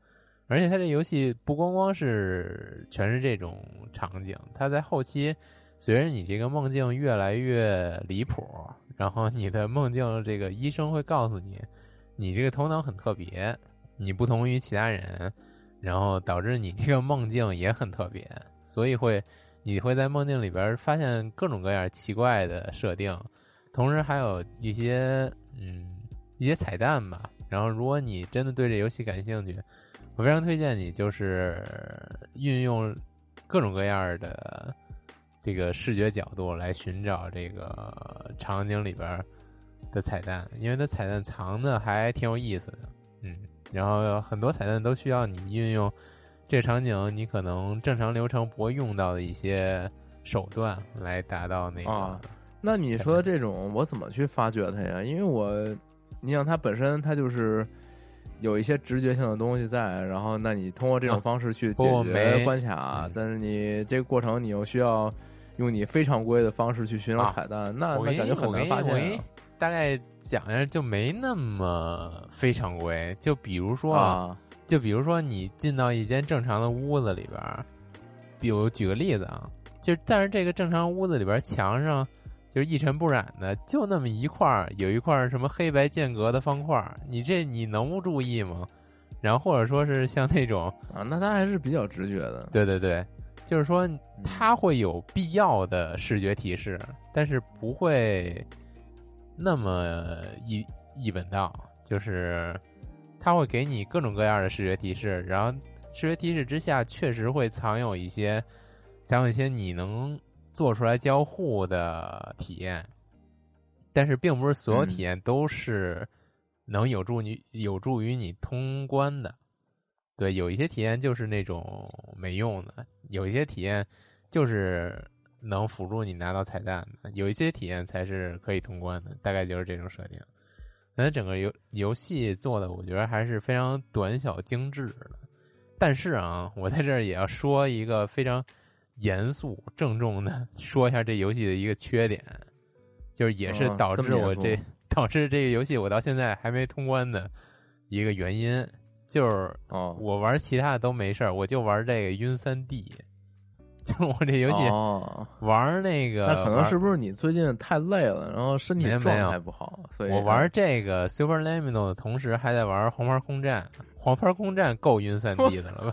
S2: 而且它这游戏不光光是全是这种场景，它在后期随着你这个梦境越来越离谱，然后你的梦境这个医生会告诉你。你这个头脑很特别，你不同于其他人，然后导致你这个梦境也很特别，所以会你会在梦境里边发现各种各样奇怪的设定，同时还有一些嗯一些彩蛋吧。然后如果你真的对这游戏感兴趣，我非常推荐你就是运用各种各样的这个视觉角度来寻找这个场景里边。的彩蛋，因为它彩蛋藏的还挺有意思的，嗯，然后很多彩蛋都需要你运用这个场景，你可能正常流程不会用到的一些手段来达到那个。
S1: 那你说这种我怎么去发掘它呀？因为我，你想它本身它就是有一些直觉性的东西在，然后那你通过这种方式去解决关卡，但是你这个过程你又需要用你非常规的方式去寻找彩蛋，那那感觉很难发现。
S2: 大概讲一下，就没那么非常规。就比如说啊，就比如说你进到一间正常的屋子里边，比如举个例子啊，就但是这个正常屋子里边墙上就是一尘不染的，就那么一块儿，有一块什么黑白间隔的方块，你这你能不注意吗？然后或者说是像那种
S1: 啊，那他还是比较直觉的。
S2: 对对对，就是说他会有必要的视觉提示，但是不会。那么一一本道，就是他会给你各种各样的视觉提示，然后视觉提示之下确实会藏有一些，藏有一些你能做出来交互的体验，但是并不是所有体验都是能有助你有助于你通关的。对，有一些体验就是那种没用的，有一些体验就是。能辅助你拿到彩蛋的，有一些体验才是可以通关的，大概就是这种设定。那整个游游戏做的，我觉得还是非常短小精致的。但是啊，我在这儿也要说一个非常严肃郑重的 说一下这游戏的一个缺点，就是也是导致我这 导致这个游戏我到现在还没通关的一个原因，就是我玩其他的都没事儿，我就玩这个晕三 D。就我这游戏玩那个，
S1: 那可能是不是你最近太累了，然后身体状态不好？所以
S2: 我玩这个 Super Limino 的同时，还在玩黄牌空战。黄牌空战够晕三 D 的了吧？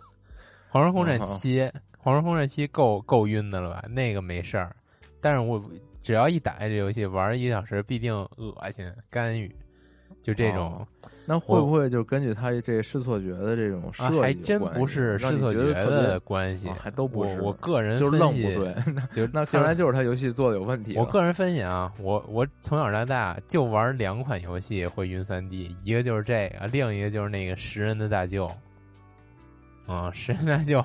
S2: 黄牌空战七，黄牌空战七够够晕的了吧？那个没事儿，但是我只要一打开这游戏，玩一个小时必定恶心干预。就这种，
S1: 那会不会就根据他这试错觉的这种设计，
S2: 还真不是试错觉的关系，
S1: 还都不是。
S2: 我个人
S1: 就是愣不对，
S2: 就
S1: 那看来就是他游戏做的有问题。
S2: 我个人分析啊，我我从小到大就玩两款游戏会晕三 D，一个就是这个，另一个就是那个食人的大舅。啊，食人大舅，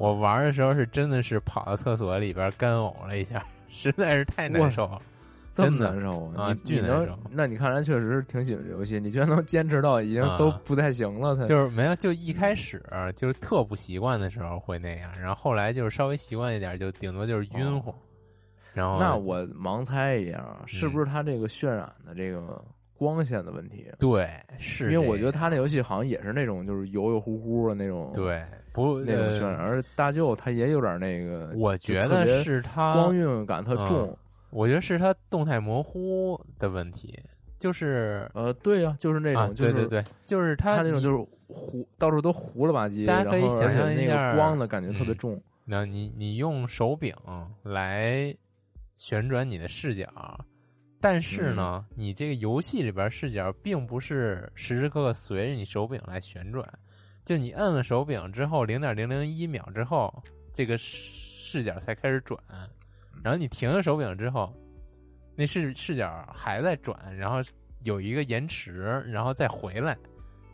S2: 我玩的时候是真的是跑到厕所里边干呕了一下，实在是太难受了。
S1: 这么难受
S2: 啊！
S1: 你能，那你看来确实是挺喜欢这游戏。你居然能坚持到已经都不太行了，
S2: 就是没有，就一开始就是特不习惯的时候会那样，然后后来就是稍微习惯一点，就顶多就是晕乎。然后
S1: 那我盲猜一样，是不是它这个渲染的这个光线的问题？
S2: 对，是
S1: 因为我觉得他那游戏好像也是那种就是油油乎乎的那种，
S2: 对，不
S1: 那种渲染。而大舅他也有点那个，
S2: 我觉得是他
S1: 光晕感特重。
S2: 我觉得是他动态模糊的问题，就是
S1: 呃，对呀，就是那种，
S2: 对对对，就是他
S1: 那种就是糊，到处都糊了吧唧，
S2: 大家可以想象
S1: 那个光的感觉特别重。
S2: 那你你用手柄来旋转你的视角，但是呢，你这个游戏里边视角并不是时时刻刻随着你手柄来旋转，就你摁了手柄之后，零点零零一秒之后，这个视角才开始转。然后你停了手柄之后，那视视角还在转，然后有一个延迟，然后再回来，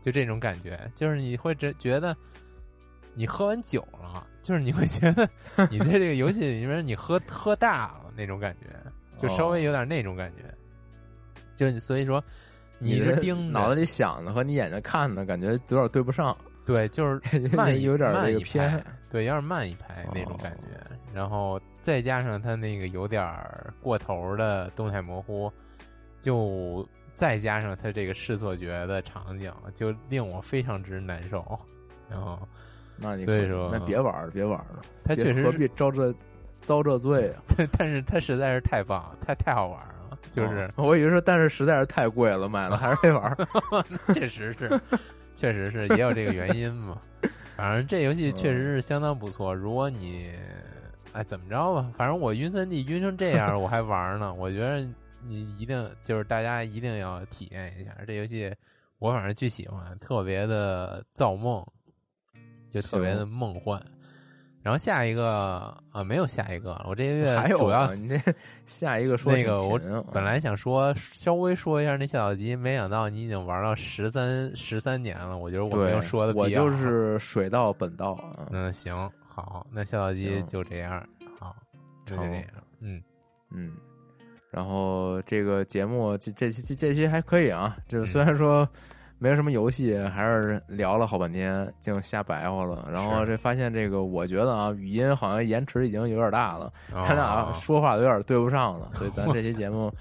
S2: 就这种感觉，就是你会觉觉得你喝完酒了，就是你会觉得 你在这个游戏里面你喝喝大了那种感觉，就稍微有点那种感觉。就所以说，
S1: 你
S2: 是盯
S1: 脑子里想的和你眼睛看的感觉有点对不上。
S2: 对，就是 慢
S1: 有点
S2: 慢
S1: 这个偏，
S2: 对，有点慢一拍那种感觉。然后再加上它那个有点过头的动态模糊，就再加上它这个视错觉的场景，就令我非常之难受。然后，
S1: 那你
S2: 所以说，
S1: 那别玩了，别玩了。
S2: 他确实
S1: 何必招这遭这罪啊？
S2: 但是它实在是太棒，了太太好玩了。就是
S1: 我以为说，但是实在是太贵了，买了还是得玩。
S2: 确实是。确实是也有这个原因嘛，反正这游戏确实是相当不错。如果你哎怎么着吧，反正我晕三 D 晕成这样，我还玩呢。我觉得你一定就是大家一定要体验一下这游戏，我反正巨喜欢，特别的造梦，就特别的梦幻。然后下一个啊，没有下一个。我这个月主要
S1: 你这下一个说
S2: 那个，我本来想说稍微说一下那下小集，没想到你已经玩到十三十三年了。我觉得我没有说的
S1: 我就是水到本到。
S2: 嗯，行，好，那下小集就这样，好，就这样，嗯
S1: 嗯。然后这个节目这这期这期还可以啊，就是虽然说。没什么游戏，还是聊了好半天，净瞎白话了。然后这发现这个，我觉得啊，语音好像延迟已经有点大了，咱俩说话有点对不上了，所以咱这期节目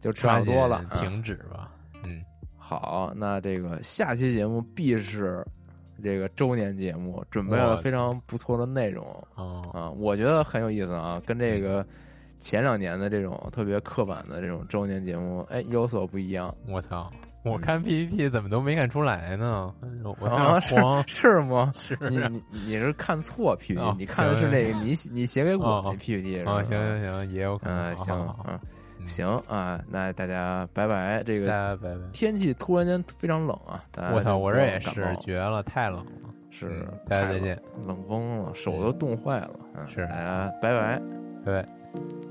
S1: 就差不多了，
S2: 停止吧。嗯，
S1: 好，那这个下期节目必是这个周年节目，准备了非常不错的内容。啊，我觉得很有意思啊，跟这个前两年的这种特别刻板的这种周年节目，哎，有所不一样。
S2: 我操！我看 PPT 怎么都没看出来呢？我
S1: 慌是吗？
S2: 是
S1: 你你你是看错 PPT，你看的是那个你你写给我的 PPT 是吧？
S2: 行行行，也有可
S1: 能。行嗯行啊，那大家拜拜。这个
S2: 拜拜。
S1: 天气突然间非常冷啊！
S2: 我操，我这也是绝了，太冷了。
S1: 是，
S2: 大家再见。
S1: 冷风了，手都冻坏了。
S2: 是，
S1: 大家拜拜，
S2: 拜拜。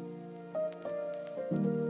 S2: You